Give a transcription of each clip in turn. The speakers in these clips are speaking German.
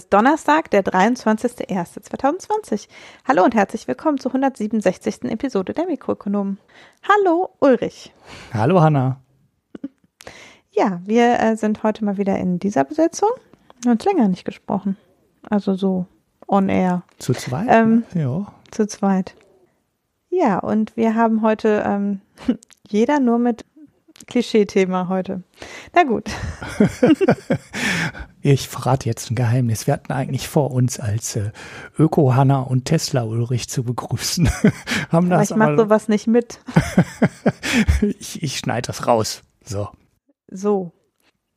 Ist Donnerstag, der 23.01.2020. Hallo und herzlich willkommen zur 167. Episode der Mikroökonomen. Hallo Ulrich. Hallo Hanna. Ja, wir äh, sind heute mal wieder in dieser Besetzung. Wir haben uns länger nicht gesprochen. Also so on air. Zu zweit? Ähm, ja. Zu zweit. Ja, und wir haben heute ähm, jeder nur mit Klischee-Thema heute. Na gut. ich verrate jetzt ein Geheimnis. Wir hatten eigentlich vor, uns als äh, Öko-Hanna und Tesla-Ulrich zu begrüßen. Haben aber ich mache sowas nicht mit. ich ich schneide das raus. So. So.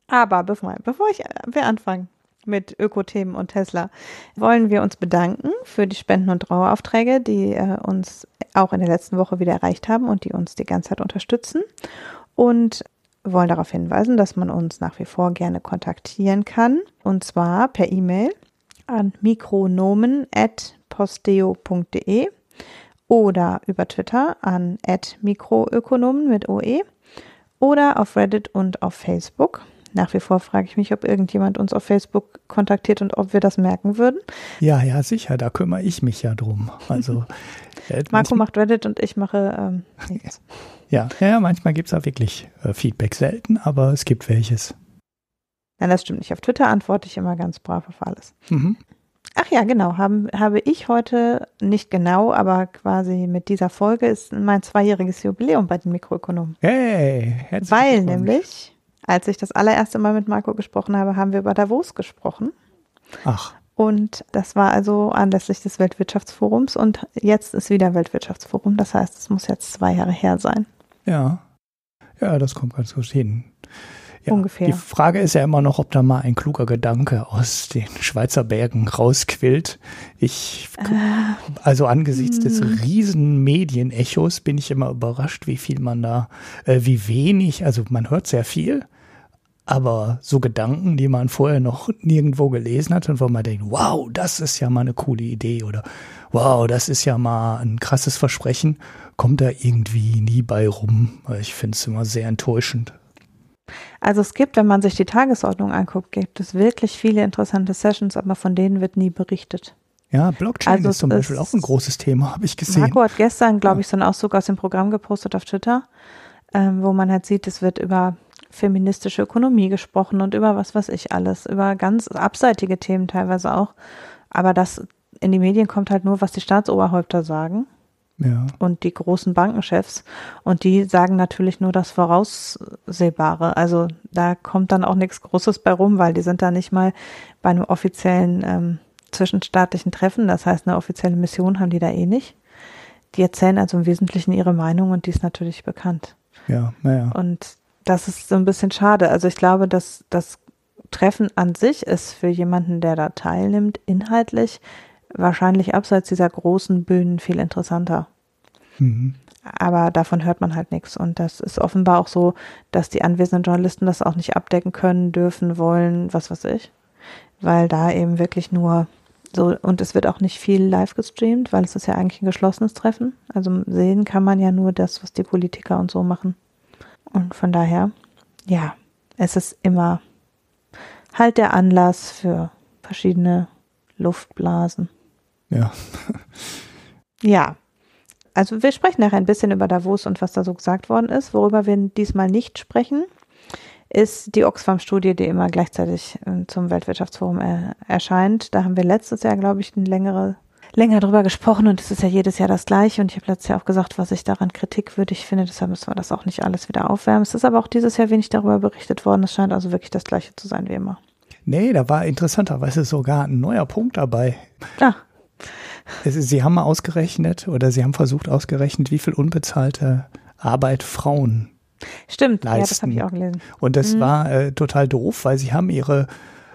Aber bevor, bevor ich, wir anfangen mit Öko-Themen und Tesla, wollen wir uns bedanken für die Spenden- und Traueraufträge, die äh, uns auch in der letzten Woche wieder erreicht haben und die uns die ganze Zeit unterstützen und wollen darauf hinweisen, dass man uns nach wie vor gerne kontaktieren kann und zwar per E-Mail an mikronomen@posteo.de oder über Twitter an @mikroökonomen mit OE oder auf Reddit und auf Facebook. Nach wie vor frage ich mich, ob irgendjemand uns auf Facebook kontaktiert und ob wir das merken würden. Ja, ja, sicher, da kümmere ich mich ja drum. Also Marco macht Reddit und ich mache ähm, nichts. Ja, ja, manchmal gibt es auch wirklich äh, Feedback selten, aber es gibt welches. Nein, das stimmt nicht. Auf Twitter antworte ich immer ganz brav auf alles. Mhm. Ach ja, genau. Haben, habe ich heute, nicht genau, aber quasi mit dieser Folge ist mein zweijähriges Jubiläum bei den Mikroökonomen. Hey, herzlich Weil nämlich, als ich das allererste Mal mit Marco gesprochen habe, haben wir über Davos gesprochen. Ach. Und das war also anlässlich des Weltwirtschaftsforums und jetzt ist wieder Weltwirtschaftsforum. Das heißt, es muss jetzt zwei Jahre her sein. Ja. Ja, das kommt ganz gut hin. Ja, Ungefähr. Die Frage ist ja immer noch, ob da mal ein kluger Gedanke aus den Schweizer Bergen rausquillt. Ich, äh, also angesichts des hm. riesen Medienechos bin ich immer überrascht, wie viel man da, äh, wie wenig, also man hört sehr viel, aber so Gedanken, die man vorher noch nirgendwo gelesen hat und wo man denkt, wow, das ist ja mal eine coole Idee oder wow, das ist ja mal ein krasses Versprechen, kommt da irgendwie nie bei rum. Ich finde es immer sehr enttäuschend. Also es gibt, wenn man sich die Tagesordnung anguckt, gibt es wirklich viele interessante Sessions, aber von denen wird nie berichtet. Ja, Blockchain also ist zum Beispiel auch ein großes Thema, habe ich gesehen. Marco hat gestern, glaube ich, so einen Auszug aus dem Programm gepostet auf Twitter, ähm, wo man halt sieht, es wird über feministische Ökonomie gesprochen und über was weiß ich alles, über ganz abseitige Themen teilweise auch. Aber das in die Medien kommt halt nur, was die Staatsoberhäupter sagen. Ja. Und die großen Bankenchefs. Und die sagen natürlich nur das Voraussehbare. Also da kommt dann auch nichts Großes bei rum, weil die sind da nicht mal bei einem offiziellen ähm, zwischenstaatlichen Treffen. Das heißt, eine offizielle Mission haben die da eh nicht. Die erzählen also im Wesentlichen ihre Meinung und die ist natürlich bekannt. Ja, naja. Und das ist so ein bisschen schade. Also ich glaube, dass das Treffen an sich ist für jemanden, der da teilnimmt, inhaltlich wahrscheinlich abseits dieser großen Bühnen viel interessanter. Mhm. Aber davon hört man halt nichts. Und das ist offenbar auch so, dass die anwesenden Journalisten das auch nicht abdecken können, dürfen, wollen, was weiß ich. Weil da eben wirklich nur so, und es wird auch nicht viel live gestreamt, weil es ist ja eigentlich ein geschlossenes Treffen. Also sehen kann man ja nur das, was die Politiker und so machen. Und von daher, ja, es ist immer halt der Anlass für verschiedene Luftblasen. Ja. ja. Also wir sprechen nachher ein bisschen über Davos und was da so gesagt worden ist. Worüber wir diesmal nicht sprechen, ist die Oxfam-Studie, die immer gleichzeitig äh, zum Weltwirtschaftsforum äh, erscheint. Da haben wir letztes Jahr, glaube ich, eine längere länger drüber gesprochen und es ist ja jedes Jahr das gleiche und ich habe letztes Jahr auch gesagt, was ich daran kritikwürdig finde, deshalb müssen wir das auch nicht alles wieder aufwärmen. Es ist aber auch dieses Jahr wenig darüber berichtet worden. Es scheint also wirklich das gleiche zu sein wie immer. Nee, da war interessanterweise sogar ein neuer Punkt dabei. Ah. Sie haben mal ausgerechnet oder Sie haben versucht ausgerechnet, wie viel unbezahlte Arbeit Frauen Stimmt, leisten. ja, das habe ich auch gelesen. Und das mhm. war äh, total doof, weil sie haben ihre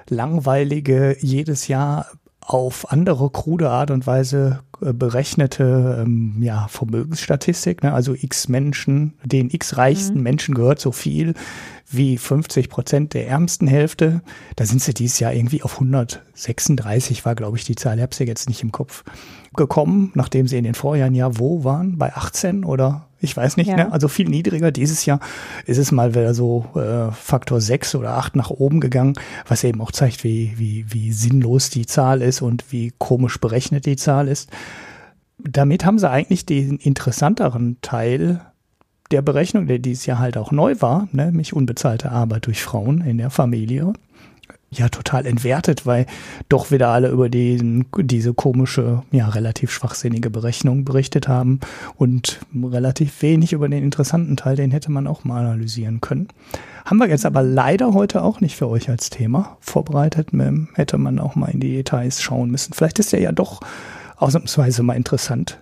langweilige jedes Jahr auf andere krude Art und Weise äh, berechnete ähm, ja, Vermögensstatistik. Ne? Also x Menschen, den x reichsten mhm. Menschen gehört so viel wie 50 Prozent der ärmsten Hälfte. Da sind sie dieses Jahr irgendwie auf 136, war glaube ich die Zahl, ich habe sie jetzt nicht im Kopf, gekommen, nachdem sie in den Vorjahren ja wo waren? Bei 18 oder Ich weiß nicht, Ja. ne? also viel niedriger. Dieses Jahr ist es mal wieder so äh, Faktor 6 oder 8 nach oben gegangen, was eben auch zeigt, wie, wie, wie sinnlos die Zahl ist und wie komisch berechnet die Zahl ist. Damit haben sie eigentlich den interessanteren Teil der Berechnung, der dieses Jahr halt auch neu war, ne, nämlich unbezahlte Arbeit durch Frauen in der Familie, ja total entwertet, weil doch wieder alle über den, diese komische, ja relativ schwachsinnige Berechnung berichtet haben und relativ wenig über den interessanten Teil, den hätte man auch mal analysieren können. Haben wir jetzt aber leider heute auch nicht für euch als Thema vorbereitet. Hätte man auch mal in die Details schauen müssen. Vielleicht ist der ja doch ausnahmsweise mal interessant.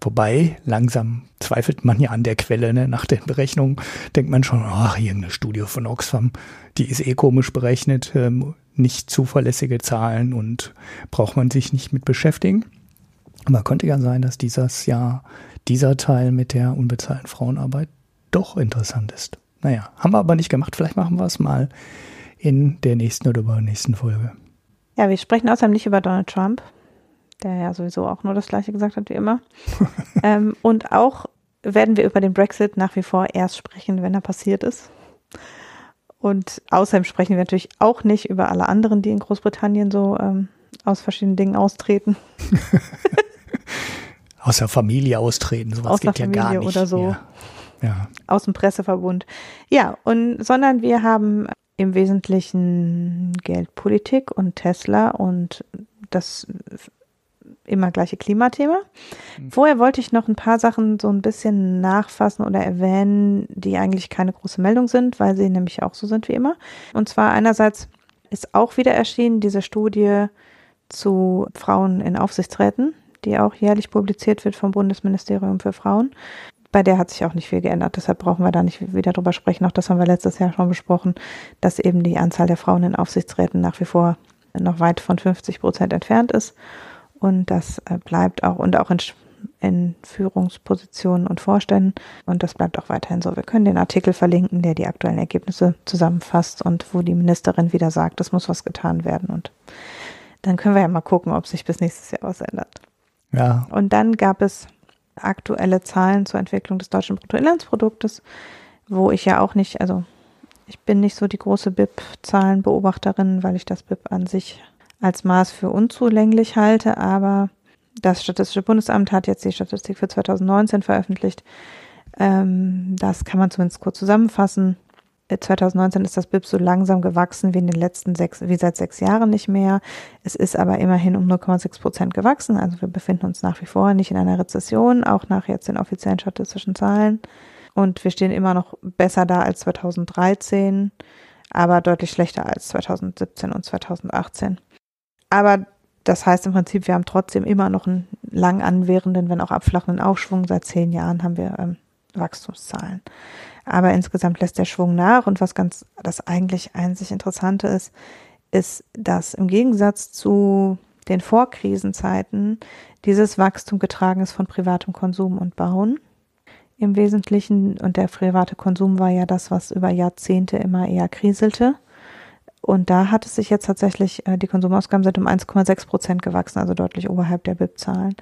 Wobei, langsam zweifelt man ja an der Quelle. Ne? Nach den Berechnungen denkt man schon, ach, irgendeine Studie von Oxfam, die ist eh komisch berechnet, ähm, nicht zuverlässige Zahlen und braucht man sich nicht mit beschäftigen. Aber könnte ja sein, dass dieses Jahr dieser Teil mit der unbezahlten Frauenarbeit doch interessant ist. Naja, haben wir aber nicht gemacht. Vielleicht machen wir es mal in der nächsten oder übernächsten Folge. Ja, wir sprechen außerdem nicht über Donald Trump, der ja sowieso auch nur das Gleiche gesagt hat wie immer. ähm, und auch werden wir über den Brexit nach wie vor erst sprechen, wenn er passiert ist. Und außerdem sprechen wir natürlich auch nicht über alle anderen, die in Großbritannien so ähm, aus verschiedenen Dingen austreten. Aus der Familie austreten, sowas Aus geht ja gar Familie nicht. oder so. Ja. ja. aus dem Presseverbund. Ja, und sondern wir haben im Wesentlichen Geldpolitik und Tesla und das immer gleiche Klimathema. Vorher wollte ich noch ein paar Sachen so ein bisschen nachfassen oder erwähnen, die eigentlich keine große Meldung sind, weil sie nämlich auch so sind wie immer. Und zwar einerseits ist auch wieder erschienen diese Studie zu Frauen in Aufsichtsräten, die auch jährlich publiziert wird vom Bundesministerium für Frauen bei der hat sich auch nicht viel geändert. Deshalb brauchen wir da nicht wieder drüber sprechen. Auch das haben wir letztes Jahr schon besprochen, dass eben die Anzahl der Frauen in Aufsichtsräten nach wie vor noch weit von 50 Prozent entfernt ist. Und das äh, bleibt auch, und auch in, in Führungspositionen und Vorständen. Und das bleibt auch weiterhin so. Wir können den Artikel verlinken, der die aktuellen Ergebnisse zusammenfasst und wo die Ministerin wieder sagt, es muss was getan werden. Und dann können wir ja mal gucken, ob sich bis nächstes Jahr was ändert. Ja, Und dann gab es aktuelle Zahlen zur Entwicklung des deutschen Bruttoinlandsproduktes, wo ich ja auch nicht, also ich bin nicht so die große BIP-Zahlenbeobachterin, weil ich das BIP an sich als Maß für unzulänglich halte, aber das Statistische Bundesamt hat jetzt die Statistik für 2019 veröffentlicht. Ähm, das kann man zumindest kurz zusammenfassen. Äh, 2019 ist das BIP so langsam gewachsen wie in den letzten sechs, wie seit sechs Jahren nicht mehr. Es ist aber immerhin um 0,6 Prozent gewachsen. Also wir befinden uns nach wie vor nicht in einer Rezession, auch nach jetzt den offiziellen statistischen Zahlen. Und wir stehen immer noch besser da als 2013, aber deutlich schlechter als 2017 und 2018. Aber das heißt im Prinzip, wir haben trotzdem immer noch einen lang anwährenden, wenn auch abflachenden Aufschwung. Seit zehn Jahren haben wir ähm, Wachstumszahlen. Aber insgesamt lässt der Schwung nach. Und was ganz das eigentlich einzig Interessante ist, ist, dass im Gegensatz zu den Vorkrisenzeiten dieses Wachstum getragen ist von privatem Konsum und Bauen im Wesentlichen. Und der private Konsum war ja das, was über Jahrzehnte immer eher kriselte. Und da hat es sich jetzt tatsächlich, äh, die Konsumausgaben sind um 1,6 Prozent gewachsen, also deutlich oberhalb der BIP-Zahlen.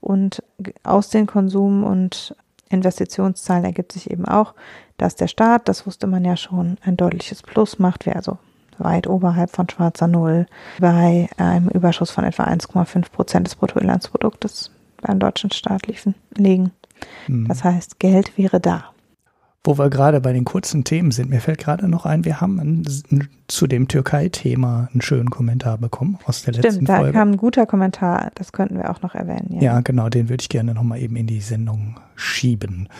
Und aus den Konsum- und Investitionszahlen ergibt sich eben auch, dass der Staat, das wusste man ja schon, ein deutliches Plus macht, wir also weit oberhalb von schwarzer Null bei einem Überschuss von etwa 1,5 Prozent des Bruttoinlandsproduktes beim deutschen Staat liefen, liegen. hm. Das heißt, Geld wäre da. Wo wir gerade bei den kurzen Themen sind, mir fällt gerade noch ein, wir haben ein, ein, zu dem Türkei-Thema einen schönen Kommentar bekommen aus der letzten Stimmt, da Folge. kam ein guter Kommentar, das könnten wir auch noch erwähnen. Ja, genau, den würde ich gerne nochmal eben in die Sendung schieben.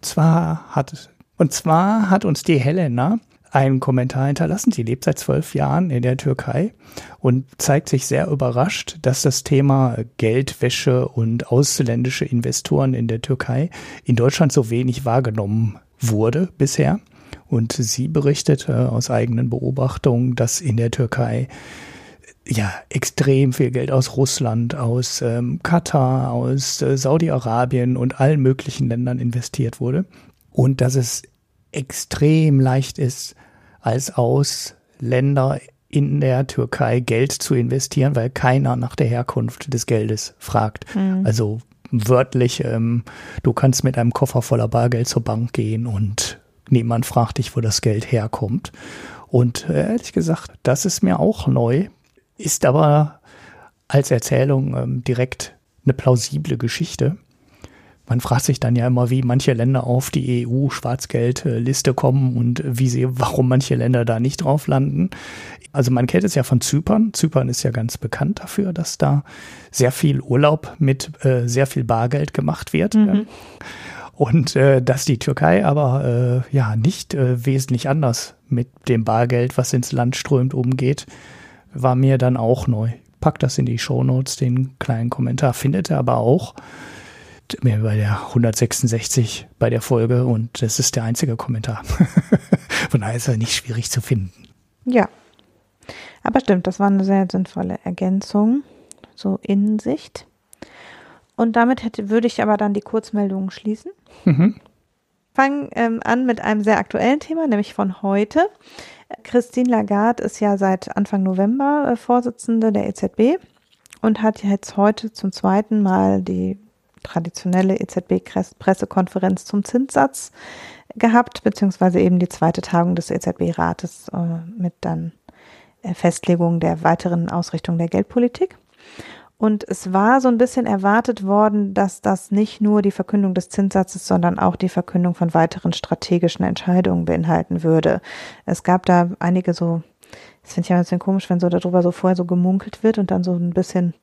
Zwar hat, und zwar hat uns die Helena einen Kommentar hinterlassen. Sie lebt seit zwölf Jahren in der Türkei und zeigt sich sehr überrascht, dass das Thema Geldwäsche und ausländische Investoren in der Türkei in Deutschland so wenig wahrgenommen wurde bisher. Und sie berichtet äh, aus eigenen Beobachtungen, dass in der Türkei ja extrem viel Geld aus Russland, aus ähm, Katar, aus äh, Saudi-Arabien und allen möglichen Ländern investiert wurde. Und dass es extrem leicht ist, als Ausländer in der Türkei Geld zu investieren, weil keiner nach der Herkunft des Geldes fragt. Mhm. Also wörtlich, ähm, du kannst mit einem Koffer voller Bargeld zur Bank gehen und niemand fragt dich, wo das Geld herkommt. Und äh, ehrlich gesagt, das ist mir auch neu, ist aber als Erzählung ähm, direkt eine plausible Geschichte. Man fragt sich dann ja immer, wie manche Länder auf die EU-Schwarzgeldliste kommen und wie sie, warum manche Länder da nicht drauf landen. Also man kennt es ja von Zypern. Zypern ist ja ganz bekannt dafür, dass da sehr viel Urlaub mit äh, sehr viel Bargeld gemacht wird. Mhm. Und äh, dass die Türkei aber äh, ja nicht äh, wesentlich anders mit dem Bargeld, was ins Land strömt, umgeht, war mir dann auch neu. Packt das in die Shownotes, den kleinen Kommentar. Findet ihr aber auch mir bei der 166 bei der Folge und das ist der einzige Kommentar. Von daher ist er nicht schwierig zu finden. Ja. Aber stimmt, das war eine sehr sinnvolle Ergänzung, so Innensicht. Und damit hätte, würde ich aber dann die Kurzmeldungen schließen. Mhm. Fangen ähm, an mit einem sehr aktuellen Thema, nämlich von heute. Christine Lagarde ist ja seit Anfang November äh, Vorsitzende der EZB und hat jetzt heute zum zweiten Mal die traditionelle EZB-Pressekonferenz zum Zinssatz gehabt, beziehungsweise eben die zweite Tagung des EZB-Rates äh, mit dann äh, Festlegung der weiteren Ausrichtung der Geldpolitik. Und es war so ein bisschen erwartet worden, dass das nicht nur die Verkündung des Zinssatzes, sondern auch die Verkündung von weiteren strategischen Entscheidungen beinhalten würde. Es gab da einige so, das finde ich ja ein bisschen komisch, wenn so darüber so vorher so gemunkelt wird und dann so ein bisschen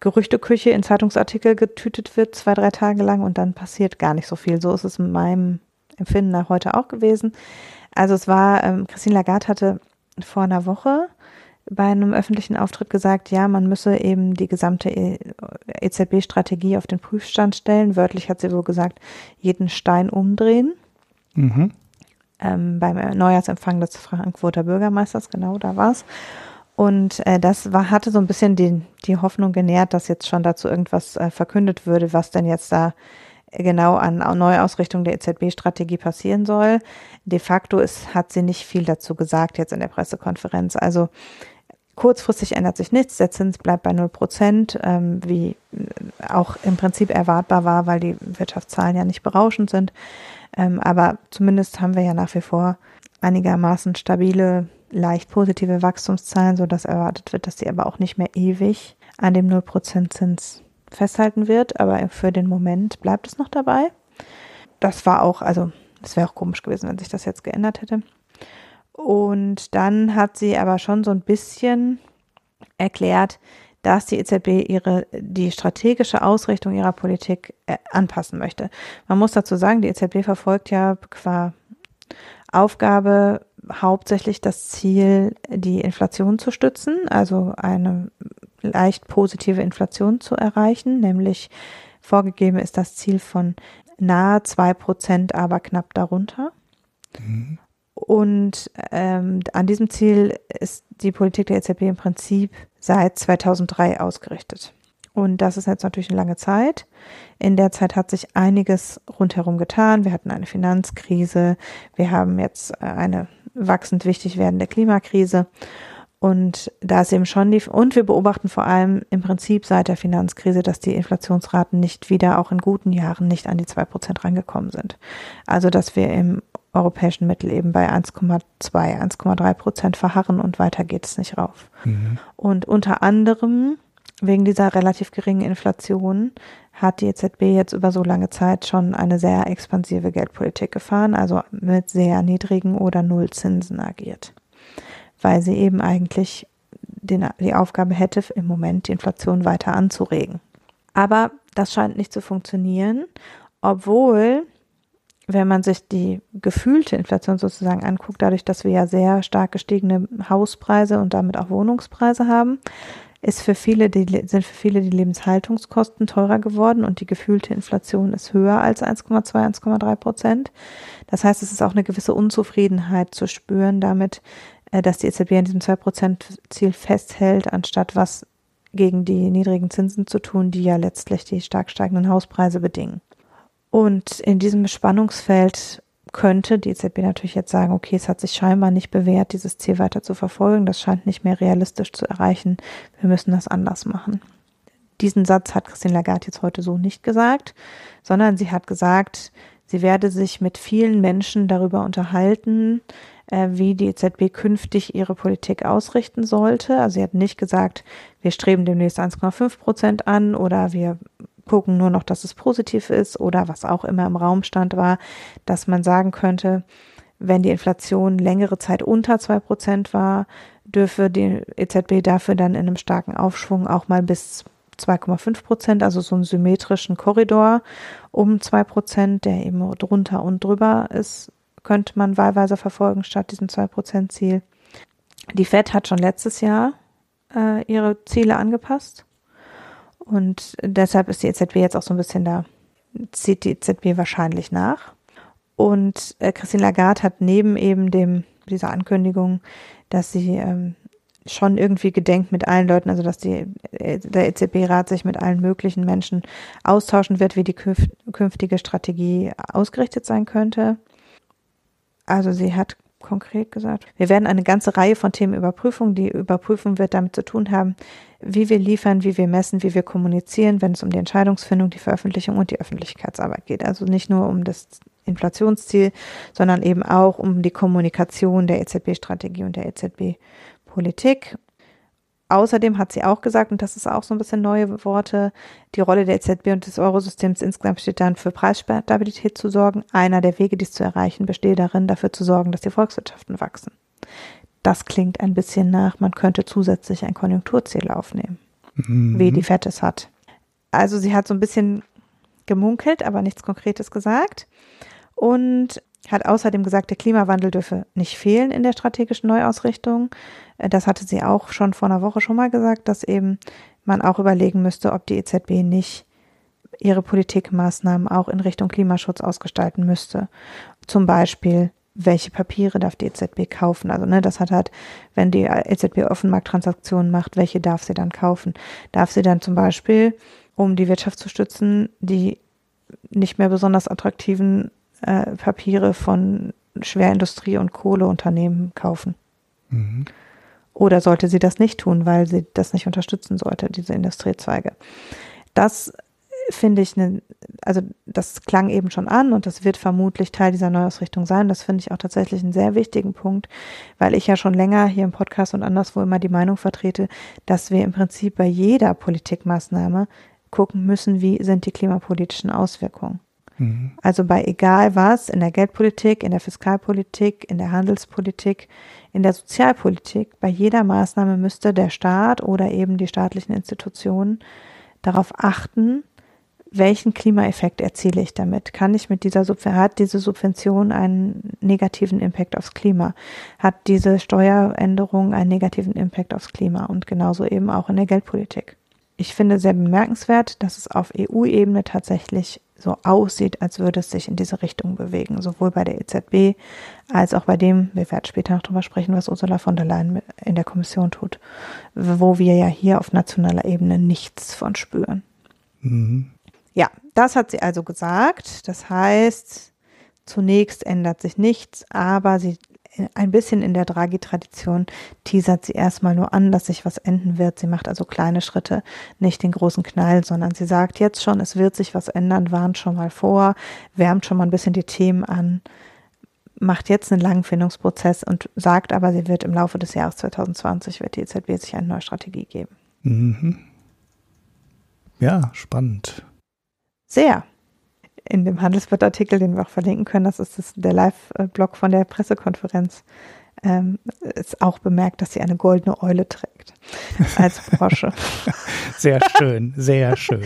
Gerüchteküche in Zeitungsartikel getütet wird, zwei, drei Tage lang und dann passiert gar nicht so viel. So ist es in meinem Empfinden nach heute auch gewesen. Also es war, ähm, Christine Lagarde hatte vor einer Woche bei einem öffentlichen Auftritt gesagt, ja, man müsse eben die gesamte EZB-Strategie e auf den Prüfstand stellen. Wörtlich hat sie wohl gesagt, jeden Stein umdrehen. Mhm. Ähm, beim Neujahrsempfang des Frankfurter Bürgermeisters, genau da war es. Und äh, das war, hatte so ein bisschen die, die Hoffnung genährt, dass jetzt schon dazu irgendwas äh, verkündet würde, was denn jetzt da genau an Neuausrichtung der EZB-Strategie passieren soll. De facto ist, hat sie nicht viel dazu gesagt jetzt in der Pressekonferenz. Also kurzfristig ändert sich nichts, der Zins bleibt bei 0 Prozent, ähm, wie auch im Prinzip erwartbar war, weil die Wirtschaftszahlen ja nicht berauschend sind. Ähm, aber zumindest haben wir ja nach wie vor einigermaßen stabile leicht positive Wachstumszahlen, sodass erwartet wird, dass sie aber auch nicht mehr ewig an dem 0% Zins festhalten wird. Aber für den Moment bleibt es noch dabei. Das war auch, also es wäre auch komisch gewesen, wenn sich das jetzt geändert hätte. Und dann hat sie aber schon so ein bisschen erklärt, dass die EZB ihre, die strategische Ausrichtung ihrer Politik äh, anpassen möchte. Man muss dazu sagen, die EZB verfolgt ja qua Aufgabe hauptsächlich das Ziel, die Inflation zu stützen, also eine leicht positive Inflation zu erreichen, nämlich vorgegeben ist das Ziel von nahe zwei Prozent, aber knapp darunter. Mhm. Und ähm, an diesem Ziel ist die Politik der EZB im Prinzip seit 2003 ausgerichtet. Und das ist jetzt natürlich eine lange Zeit. In der Zeit hat sich einiges rundherum getan. Wir hatten eine Finanzkrise. Wir haben jetzt äh, eine wachsend wichtig werdende Klimakrise. Und da ist eben schon die, und wir beobachten vor allem im Prinzip seit der Finanzkrise, dass die Inflationsraten nicht wieder auch in guten Jahren nicht an die zwei Prozent rangekommen sind. Also, dass wir im europäischen Mittel eben bei 1,2, 1,3 Prozent verharren und weiter geht es nicht rauf. Mhm. Und unter anderem wegen dieser relativ geringen Inflation hat die EZB jetzt über so lange Zeit schon eine sehr expansive Geldpolitik gefahren, also mit sehr niedrigen oder Nullzinsen agiert, weil sie eben eigentlich den, die Aufgabe hätte, im Moment die Inflation weiter anzuregen. Aber das scheint nicht zu funktionieren, obwohl, wenn man sich die gefühlte Inflation sozusagen anguckt, dadurch, dass wir ja sehr stark gestiegene Hauspreise und damit auch Wohnungspreise haben, ist für viele die, sind für viele die Lebenshaltungskosten teurer geworden und die gefühlte Inflation ist höher als 1,2, 1,3 Prozent. Das heißt, es ist auch eine gewisse Unzufriedenheit zu spüren damit, äh, dass die EZB an diesem 2 Prozent Ziel festhält, anstatt was gegen die niedrigen Zinsen zu tun, die ja letztlich die stark steigenden Hauspreise bedingen. Und in diesem Spannungsfeld könnte die EZB natürlich jetzt sagen, okay, es hat sich scheinbar nicht bewährt, dieses Ziel weiter zu verfolgen, das scheint nicht mehr realistisch zu erreichen, wir müssen das anders machen. Diesen Satz hat Christine Lagarde jetzt heute so nicht gesagt, sondern sie hat gesagt, sie werde sich mit vielen Menschen darüber unterhalten, äh, wie die EZB künftig ihre Politik ausrichten sollte. Also sie hat nicht gesagt, wir streben demnächst 1,5 Prozent an oder wir gucken nur noch, dass es positiv ist oder was auch immer im Raum stand war, dass man sagen könnte, wenn die Inflation längere Zeit unter zwei Prozent war, dürfe die EZB dafür dann in einem starken Aufschwung auch mal bis 2,5 Prozent, also so einen symmetrischen Korridor um zwei Prozent, der eben drunter und drüber ist, könnte man wahlweise verfolgen statt diesem 2 Prozent Ziel. Die Fed hat schon letztes Jahr äh, ihre Ziele angepasst und deshalb ist die EZB jetzt auch so ein bisschen da, zieht die EZB wahrscheinlich nach. Und äh, Christine Lagarde hat neben eben dem, dieser Ankündigung, dass sie ähm, schon irgendwie gedenkt mit allen Leuten, also dass die, äh, der EZB-Rat sich mit allen möglichen Menschen austauschen wird, wie die künftige Strategie ausgerichtet sein könnte. Also sie hat konkret gesagt, wir werden eine ganze Reihe von Themen überprüfen. Die Überprüfung wird damit zu tun haben, wie wir liefern, wie wir messen, wie wir kommunizieren, wenn es um die Entscheidungsfindung, die Veröffentlichung und die Öffentlichkeitsarbeit geht. Also nicht nur um das Inflationsziel, sondern eben auch um die Kommunikation der EZB-Strategie und der EZB-Politik. Außerdem hat sie auch gesagt, und das ist auch so ein bisschen neue Worte, die Rolle der EZB und des Eurosystems insgesamt steht dann für Preisstabilität zu sorgen. Einer der Wege, dies zu erreichen, besteht darin, dafür zu sorgen, dass die Volkswirtschaften wachsen. Das klingt ein bisschen nach, man könnte zusätzlich ein Konjunkturziel aufnehmen, mhm. wie die FED es hat. Also sie hat so ein bisschen gemunkelt, aber nichts Konkretes gesagt. Und hat außerdem gesagt, der Klimawandel dürfe nicht fehlen in der strategischen Neuausrichtung. Äh, das hatte sie auch schon vor einer Woche schon mal gesagt, dass eben man auch überlegen müsste, ob die EZB nicht ihre Politikmaßnahmen auch in Richtung Klimaschutz ausgestalten müsste. Zum Beispiel, welche Papiere darf die EZB kaufen? Also, ne, das hat halt, wenn die EZB Offenmarkttransaktionen macht, welche darf sie dann kaufen? Darf sie dann zum Beispiel, um die Wirtschaft zu stützen, die nicht mehr besonders attraktiven äh, Papiere von Schwerindustrie- und Kohleunternehmen kaufen. Mhm. Oder sollte sie das nicht tun, weil sie das nicht unterstützen sollte, diese Industriezweige? Das finde ich, ne, also das klang eben schon an und das wird vermutlich Teil dieser Neuausrichtung sein. Das finde ich auch tatsächlich einen sehr wichtigen Punkt, weil ich ja schon länger hier im Podcast und anderswo immer die Meinung vertrete, dass wir im Prinzip bei jeder Politikmaßnahme gucken müssen, wie sind die klimapolitischen Auswirkungen. Mhm. Also bei egal was, in der Geldpolitik, in der Fiskalpolitik, in der Handelspolitik, in der Sozialpolitik, bei jeder Maßnahme müsste der Staat oder eben die staatlichen Institutionen darauf achten, welchen Klimaeffekt erziele ich damit? Kann ich mit dieser Subvention, hat diese Subvention einen negativen Impact aufs Klima? Hat diese Steueränderung einen negativen Impact aufs Klima? Und genauso eben auch in der Geldpolitik. Ich finde sehr bemerkenswert, dass es auf EU-Ebene tatsächlich so aussieht, als würde es sich in diese Richtung bewegen, sowohl bei der EZB als auch bei dem, wir werden später noch drüber sprechen, was Ursula von der Leyen in der Kommission tut, wo wir ja hier auf nationaler Ebene nichts von spüren. Mhm. Ja, das hat sie also gesagt. Das heißt, zunächst ändert sich nichts, aber sie ein bisschen in der Draghi-Tradition teasert sie erstmal nur an, dass sich was enden wird. Sie macht also kleine Schritte, nicht den großen Knall, sondern sie sagt jetzt schon, es wird sich was ändern, warnt schon mal vor, wärmt schon mal ein bisschen die Themen an, macht jetzt einen langen Findungsprozess und sagt aber, sie wird im Laufe des Jahres 2020 wird die EZB sich eine neue Strategie geben. Mhm. Ja, spannend. Sehr in dem Handelsblatt-Artikel, den wir auch verlinken können, das ist das, der Live-Blog von der Pressekonferenz, ähm, ist auch bemerkt, dass sie eine goldene Eule trägt als Brosche. sehr schön, sehr schön.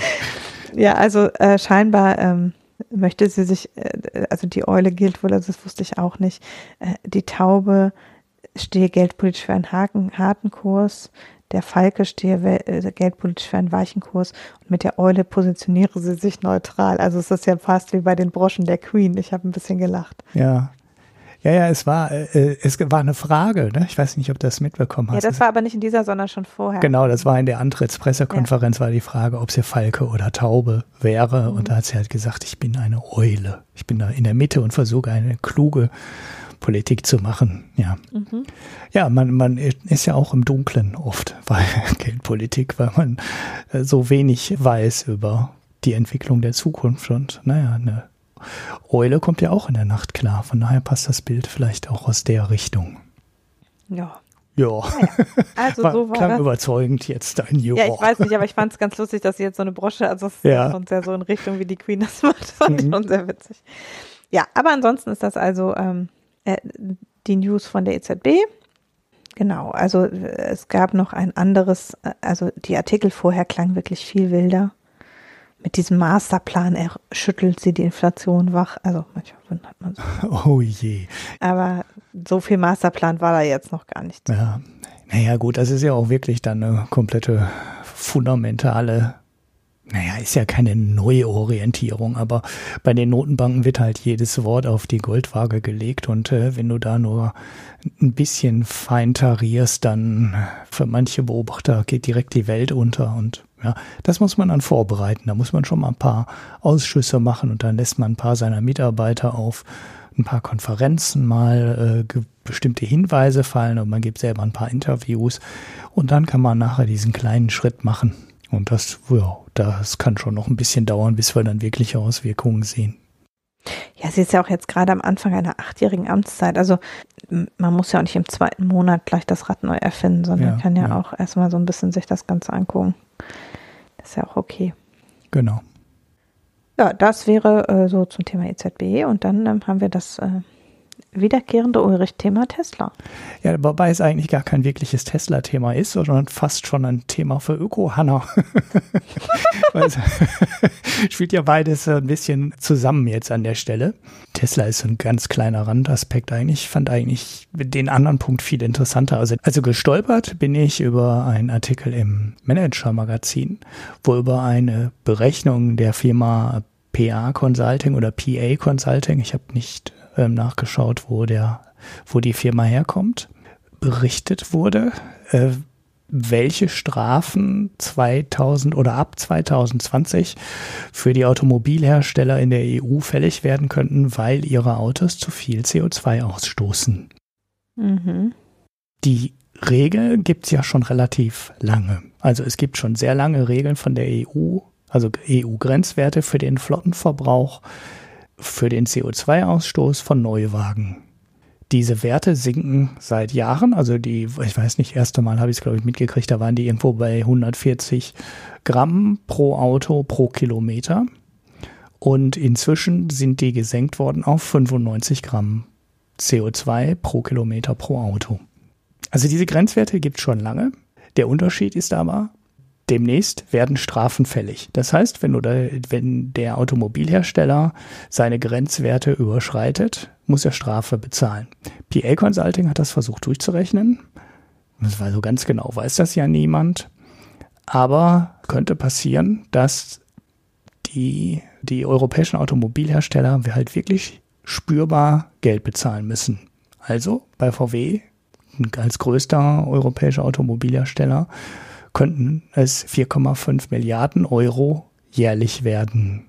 Ja, also äh, scheinbar ähm, möchte sie sich, äh, also die Eule gilt wohl, also das wusste ich auch nicht, äh, die Taube stehe geldpolitisch für einen Haken, harten Kurs, der Falke stehe äh, geldpolitisch für einen weichen Kurs und mit der Eule positioniere sie sich neutral. Also es ist ja fast wie bei den Broschen der Queen. Ich habe ein bisschen gelacht. Ja. Ja, ja, es war, äh, es war eine Frage, ne? Ich weiß nicht, ob du das mitbekommen hast. Ja, das war aber nicht in dieser, sondern schon vorher. Genau, das war in der Antrittspressekonferenz, ja. war die Frage, ob sie Falke oder Taube wäre. Mhm. Und da hat sie halt gesagt, ich bin eine Eule. Ich bin da in der Mitte und versuche eine kluge Politik zu machen. Ja, mhm. ja man, man ist ja auch im Dunkeln oft bei Geldpolitik, weil man äh, so wenig weiß über die Entwicklung der Zukunft. Und naja, eine Eule kommt ja auch in der Nacht klar. Von daher passt das Bild vielleicht auch aus der Richtung. Ja. Ja. Also war, so war klang das. überzeugend jetzt dein New Ja, ich weiß nicht, aber ich fand es ganz lustig, dass sie jetzt so eine Brosche, also es ja. ist schon sehr so in Richtung, wie die Queen das macht. Fand ich mhm. schon sehr witzig. Ja, aber ansonsten ist das also ähm, äh, die News von der EZB. Genau, also äh, es gab noch ein anderes, äh, also die Artikel vorher klangen wirklich viel wilder. Mit diesem Masterplan er schüttelt sie die Inflation wach. Also manchmal wundert man sich. Oh je. Aber so viel Masterplan war da jetzt noch gar nicht. Ja, naja gut, das ist ja auch wirklich dann eine komplette fundamentale naja, ist ja keine Neuorientierung, aber bei den Notenbanken wird halt jedes Wort auf die Goldwaage gelegt und äh, wenn du da nur ein bisschen fein tarierst, dann für manche Beobachter geht direkt die Welt unter und ja, das muss man dann vorbereiten. Da muss man schon mal ein paar Ausschüsse machen und dann lässt man ein paar seiner Mitarbeiter auf ein paar Konferenzen mal äh, bestimmte Hinweise fallen und man gibt selber ein paar Interviews und dann kann man nachher diesen kleinen Schritt machen. Und das, ja, das kann schon noch ein bisschen dauern, bis wir dann wirkliche Auswirkungen sehen. Ja, sie ist ja auch jetzt gerade am Anfang einer achtjährigen Amtszeit. Also man muss ja auch nicht im zweiten Monat gleich das Rad neu erfinden, sondern ja, kann ja, ja. auch erstmal so ein bisschen sich das Ganze angucken. Das ist ja auch okay. Genau. Ja, das wäre äh, so zum Thema EZB und dann ähm, haben wir das äh, wiederkehrende Ulrich-Thema Tesla. Ja, wobei es eigentlich gar kein wirkliches Tesla-Thema ist, sondern fast schon ein Thema für Öko-Hanna. spielt ja beides ein bisschen zusammen jetzt an der Stelle. Tesla ist ein ganz kleiner Randaspekt eigentlich. Ich fand eigentlich den anderen Punkt viel interessanter. Also, also gestolpert bin ich über einen Artikel im Manager-Magazin, wo über eine Berechnung der Firma PA Consulting oder PA Consulting, ich habe nicht ähm, nachgeschaut, wo der, wo die Firma herkommt, berichtet wurde, äh, welche Strafen 2000 oder ab 2020 für die Automobilhersteller in der EU fällig werden könnten, weil ihre Autos zu viel CO2 ausstoßen. Mhm. Die Regel gibt es ja schon relativ lange. Also es gibt schon sehr lange Regeln von der EU, also EU-Grenzwerte für den Flottenverbrauch für den CO2-Ausstoß von Neuwagen. Diese Werte sinken seit Jahren, also die, ich weiß nicht, erste Mal habe ich es glaube ich mitgekriegt, da waren die irgendwo bei 140 Gramm pro Auto pro Kilometer. Und inzwischen sind die gesenkt worden auf 95 Gramm CO2 pro Kilometer pro Auto. Also diese Grenzwerte gibt es schon lange. Der Unterschied ist aber, demnächst werden Strafen fällig. Das heißt, wenn, da, wenn der Automobilhersteller seine Grenzwerte überschreitet, muss er Strafe bezahlen. PA Consulting hat das versucht durchzurechnen. Das war so ganz genau, weiß das ja niemand. Aber könnte passieren, dass die, die europäischen Automobilhersteller halt wirklich spürbar Geld bezahlen müssen. Also bei VW als größter europäischer Automobilhersteller könnten es 4,5 Milliarden Euro jährlich werden.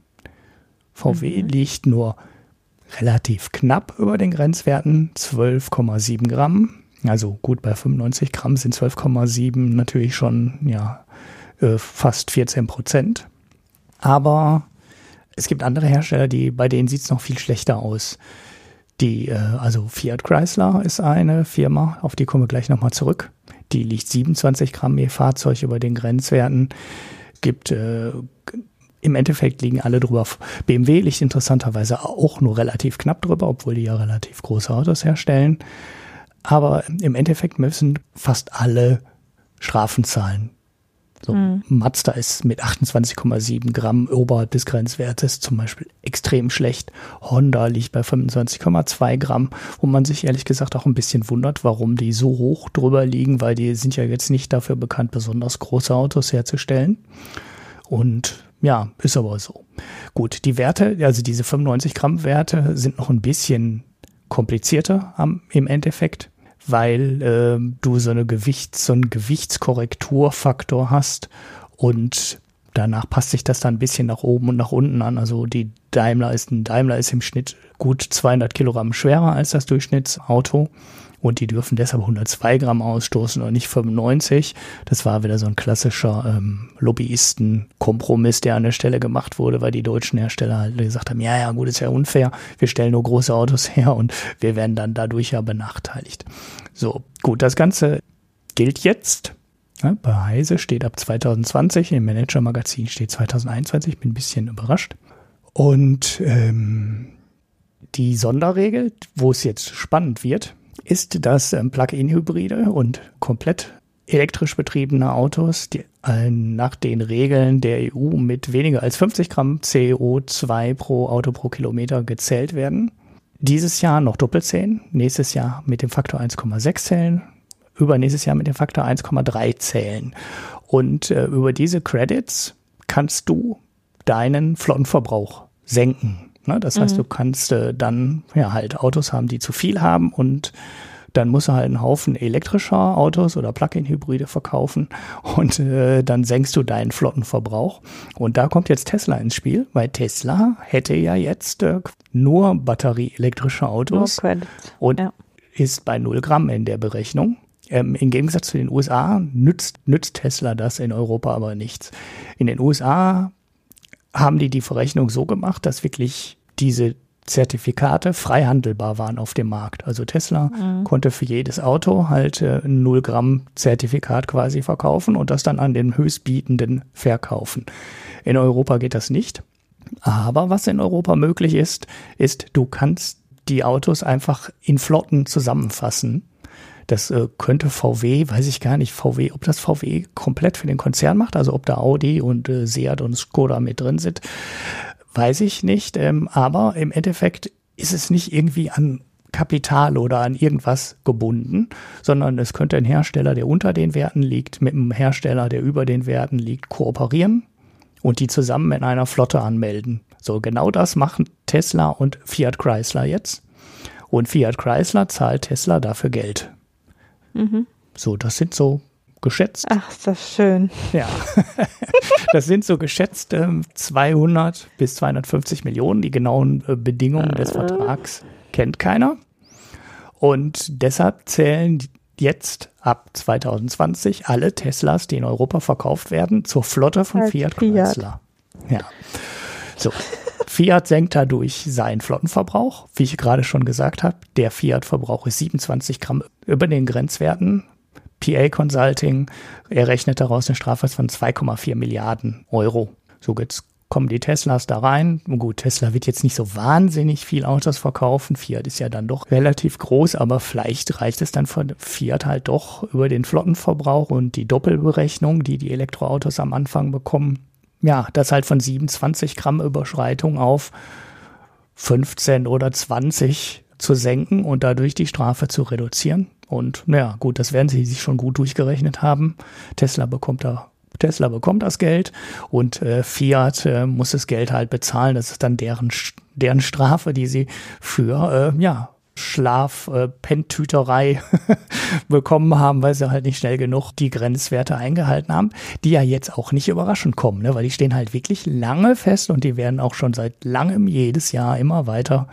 VW mhm. liegt nur relativ knapp über den Grenzwerten, 12,7 Gramm. Also gut, bei 95 Gramm sind 12,7 natürlich schon ja, äh, fast 14 Prozent. Aber es gibt andere Hersteller, die, bei denen sieht es noch viel schlechter aus. Die, äh, also Fiat Chrysler ist eine Firma, auf die kommen wir gleich nochmal zurück die liegt 27 Gramm je Fahrzeug über den Grenzwerten. Gibt äh, im Endeffekt liegen alle drüber. BMW liegt interessanterweise auch nur relativ knapp drüber, obwohl die ja relativ große Autos herstellen. Aber im Endeffekt müssen fast alle Strafen zahlen. So, mhm. Mazda ist mit 28,7 Gramm oberhalb des Grenzwertes zum Beispiel extrem schlecht. Honda liegt bei 25,2 Gramm, wo man sich ehrlich gesagt auch ein bisschen wundert, warum die so hoch drüber liegen, weil die sind ja jetzt nicht dafür bekannt, besonders große Autos herzustellen. Und ja, ist aber so. Gut, die Werte, also diese 95 Gramm Werte sind noch ein bisschen komplizierter am, im Endeffekt weil äh, du so eine Gewichts, so einen Gewichtskorrekturfaktor hast und Danach passt sich das dann ein bisschen nach oben und nach unten an. Also die Daimler ist ein Daimler ist im Schnitt gut 200 Kilogramm schwerer als das Durchschnittsauto und die dürfen deshalb 102 Gramm ausstoßen und nicht 95. Das war wieder so ein klassischer ähm, Lobbyisten-Kompromiss, der an der Stelle gemacht wurde, weil die deutschen Hersteller halt gesagt haben, ja, ja, gut, ist ja unfair, wir stellen nur große Autos her und wir werden dann dadurch ja benachteiligt. So, gut, das Ganze gilt jetzt. Ja, bei Heise steht ab 2020, im Manager-Magazin steht 2021, bin ein bisschen überrascht. Und ähm, die Sonderregel, wo es jetzt spannend wird, ist, dass ähm, Plug-in-Hybride und komplett elektrisch betriebene Autos die, nach den Regeln der EU mit weniger als 50 Gramm CO2 pro Auto pro Kilometer gezählt werden. Dieses Jahr noch Doppelzählen, nächstes Jahr mit dem Faktor 1,6 zählen, übernächstes Jahr mit dem Faktor 1,3 zählen. Und äh, über diese Credits kannst du deinen Flottenverbrauch senken. Ne? Das heißt, du mhm. kannst äh, dann ja halt Autos haben, die zu viel haben und dann musst du halt einen Haufen elektrischer Autos oder Plug-in-Hybride verkaufen und äh, dann senkst du deinen Flottenverbrauch. Und da kommt jetzt Tesla ins Spiel, weil Tesla hätte ja jetzt äh, nur batterieelektrische Autos und ja. ist bei 0 Gramm in der Berechnung. Ähm, Im Gegensatz zu den USA nützt, nützt Tesla das in Europa aber nichts. In den USA haben die die Verrechnung so gemacht, dass wirklich diese Zertifikate frei handelbar waren auf dem Markt. Also Tesla mhm. konnte für jedes Auto halt äh, ein 0 Gramm Zertifikat quasi verkaufen und das dann an den Höchstbietenden verkaufen. In Europa geht das nicht. Aber was in Europa möglich ist, ist, du kannst die Autos einfach in Flotten zusammenfassen das äh, könnte VW, weiß ich gar nicht, VW, ob das VW komplett für den Konzern macht, also ob da Audi und äh, Seat und Skoda mit drin sind, weiß ich nicht. Ähm, aber im Endeffekt ist es nicht irgendwie an Kapital oder an irgendwas gebunden, sondern es könnte ein Hersteller, der unter den Werten liegt, mit einem Hersteller, der über den Werten liegt, kooperieren und die zusammen in einer Flotte anmelden. So, genau das machen Tesla und Fiat Chrysler jetzt. Und Fiat Chrysler zahlt Tesla dafür Geld. Mhm. So, das sind so geschätzt. Ach, ist das schön. Ja, das sind so geschätzt äh, 200 bis 250 Millionen. Die genauen äh, Bedingungen des Vertrags kennt keiner. Und deshalb zählen jetzt ab 2020 alle Teslas, die in Europa verkauft werden, zur Flotte von Fiat Chrysler. Ja. So. Fiat senkt dadurch seinen Flottenverbrauch. Wie ich gerade schon gesagt habe, der Fiat-Verbrauch ist 27 Gramm über den Grenzwerten. PA Consulting errechnet daraus eine Strafe von 2,4 Milliarden Euro. So jetzt kommen die Teslas da rein. Gut, Tesla wird jetzt nicht so wahnsinnig viel Autos verkaufen. Fiat ist ja dann doch relativ groß, aber vielleicht reicht es dann von Fiat halt doch über den Flottenverbrauch und die Doppelberechnung, die die Elektroautos am Anfang bekommen, ja, das halt von 27 Gramm Überschreitung auf 15 oder 20 zu senken und dadurch die Strafe zu reduzieren. Und naja, gut, das werden sie sich schon gut durchgerechnet haben. Tesla bekommt da Tesla bekommt das Geld und äh, Fiat äh, muss das Geld halt bezahlen. Das ist dann deren, deren Strafe, die sie für äh, ja, Schlaf, äh, Penntüterei bekommen haben, weil sie halt nicht schnell genug die Grenzwerte eingehalten haben, die ja jetzt auch nicht überraschend kommen, ne? weil die stehen halt wirklich lange fest und die werden auch schon seit langem jedes Jahr immer weiter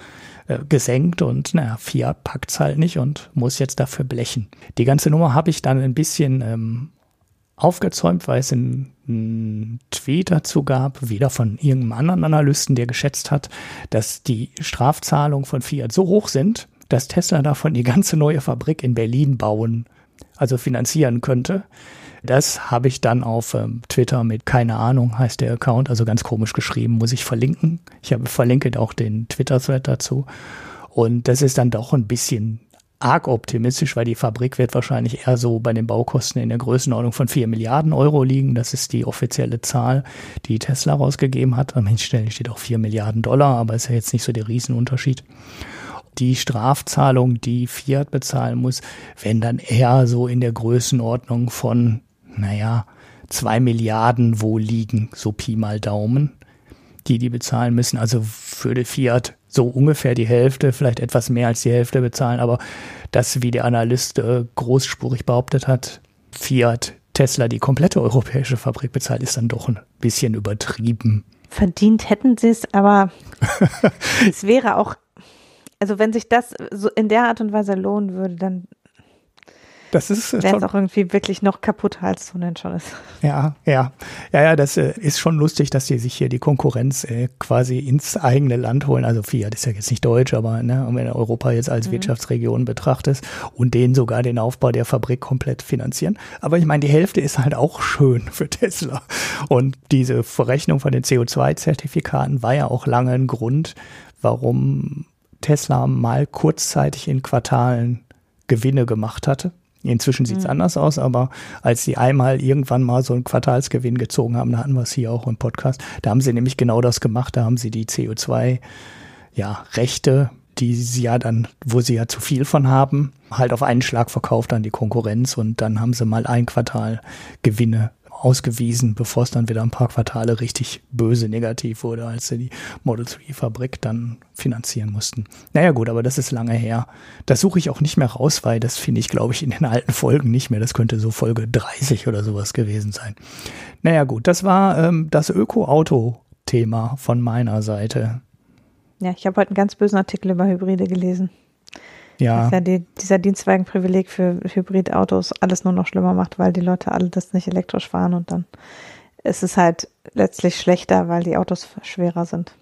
äh, gesenkt und naja, Fiat packt's halt nicht und muss jetzt dafür blechen. Die ganze Nummer habe ich dann ein bisschen ähm, aufgezäumt, weil es einen Tweet dazu gab, wieder von irgendeinem anderen Analysten, der geschätzt hat, dass die Strafzahlungen von Fiat so hoch sind, dass Tesla davon die ganze neue Fabrik in Berlin bauen, also finanzieren könnte. Das habe ich dann auf ähm, Twitter mit keine Ahnung heißt der Account, also ganz komisch geschrieben, muss ich verlinken. Ich habe verlinkt auch den Twitter-Thread dazu. Und das ist dann doch ein bisschen arg optimistisch, weil die Fabrik wird wahrscheinlich eher so bei den Baukosten in der Größenordnung von 4 Milliarden Euro liegen. Das ist die offizielle Zahl, die Tesla rausgegeben hat. An manchen Stellen steht auch 4 Milliarden Dollar, aber ist ja jetzt nicht so der Riesenunterschied. Die Strafzahlung, die Fiat bezahlen muss, wenn dann eher so in der Größenordnung von, naja, 2 Milliarden wo liegen, so Pi mal Daumen, die die bezahlen müssen. Also für die Fiat so ungefähr die Hälfte, vielleicht etwas mehr als die Hälfte bezahlen, aber das, wie der Analyst äh, großspurig behauptet hat, Fiat Tesla die komplette europäische Fabrik bezahlt, ist dann doch ein bisschen übertrieben. Verdient hätten sie es, aber es wäre auch, also wenn sich das so in der Art und Weise lohnen würde, dann das ist wäre es auch irgendwie wirklich noch kaputter, als ohnehin schon ist. Ja, ja, ja, ja, das äh, ist schon lustig, dass die sich hier die Konkurrenz äh, quasi ins eigene Land holen. Also Fiat ist ja jetzt nicht deutsch, aber ne, wenn Europa jetzt als mhm. Wirtschaftsregion betrachtet und denen sogar den Aufbau der Fabrik komplett finanzieren. Aber ich meine, die Hälfte ist halt auch schön für Tesla. Und diese Verrechnung von den CO2-Zertifikaten war ja auch lange ein Grund, warum Tesla mal kurzzeitig in Quartalen Gewinne gemacht hatte. Inzwischen sieht es mhm. anders aus, aber als sie einmal irgendwann mal so einen Quartalsgewinn gezogen haben, da hatten wir es hier auch im Podcast, da haben sie nämlich genau das gemacht, da haben sie die CO2 ja, die sie ja dann, wo sie ja zu viel von haben, halt auf einen Schlag verkauft an die Konkurrenz und dann haben sie mal ein Quartal Gewinne ausgewiesen, bevor es dann wieder ein paar Quartale richtig böse negativ wurde, als sie die Model 3 Fabrik dann finanzieren mussten. Naja gut, aber das ist lange her. Das suche ich auch nicht mehr raus, weil das finde ich, glaube ich, in den alten Folgen nicht mehr. Das könnte so Folge 30 oder sowas gewesen sein. Naja gut, das war ähm, das Öko-Auto-Thema von meiner Seite. Ja, ich habe heute einen ganz bösen Artikel über Hybride gelesen. Ja. Dass ja die, dieser Dienstwagenprivileg für Hybridautos alles nur noch schlimmer macht, weil die Leute alle das nicht elektrisch fahren und dann ist es halt letztlich schlechter, weil die Autos schwerer sind.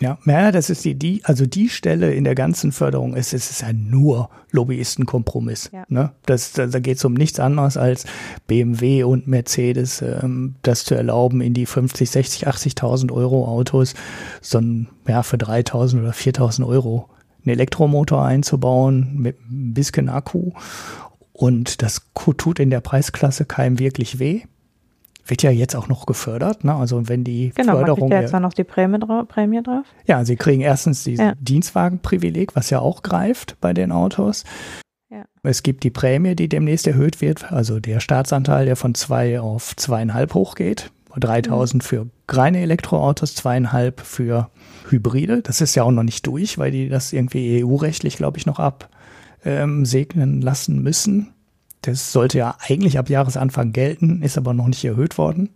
Ja, ja, das ist die, die, also die Stelle in der ganzen Förderung ist, es ist ja nur Lobbyistenkompromiss. Ja. Ne? Das, da, da geht es um nichts anderes als BMW und Mercedes, ähm, das zu erlauben, in die 50, 60, 80.000 Euro Autos, so ein, ja, für 3.000 oder 4.000 Euro einen Elektromotor einzubauen mit ein bisschen Akku. Und das tut in der Preisklasse keinem wirklich weh. Wird ja jetzt auch noch gefördert, ne? Also wenn die genau, Förderung. Genau, jetzt ja noch die Prämie, dra Prämie drauf. Ja, sie kriegen erstens dieses ja. Dienstwagenprivileg, was ja auch greift bei den Autos. Ja. Es gibt die Prämie, die demnächst erhöht wird, also der Staatsanteil, der von zwei auf zweieinhalb hochgeht. 3000 für reine Elektroautos, zweieinhalb für Hybride. Das ist ja auch noch nicht durch, weil die das irgendwie EU-rechtlich, glaube ich, noch absegnen ähm, lassen müssen. Das sollte ja eigentlich ab Jahresanfang gelten, ist aber noch nicht erhöht worden.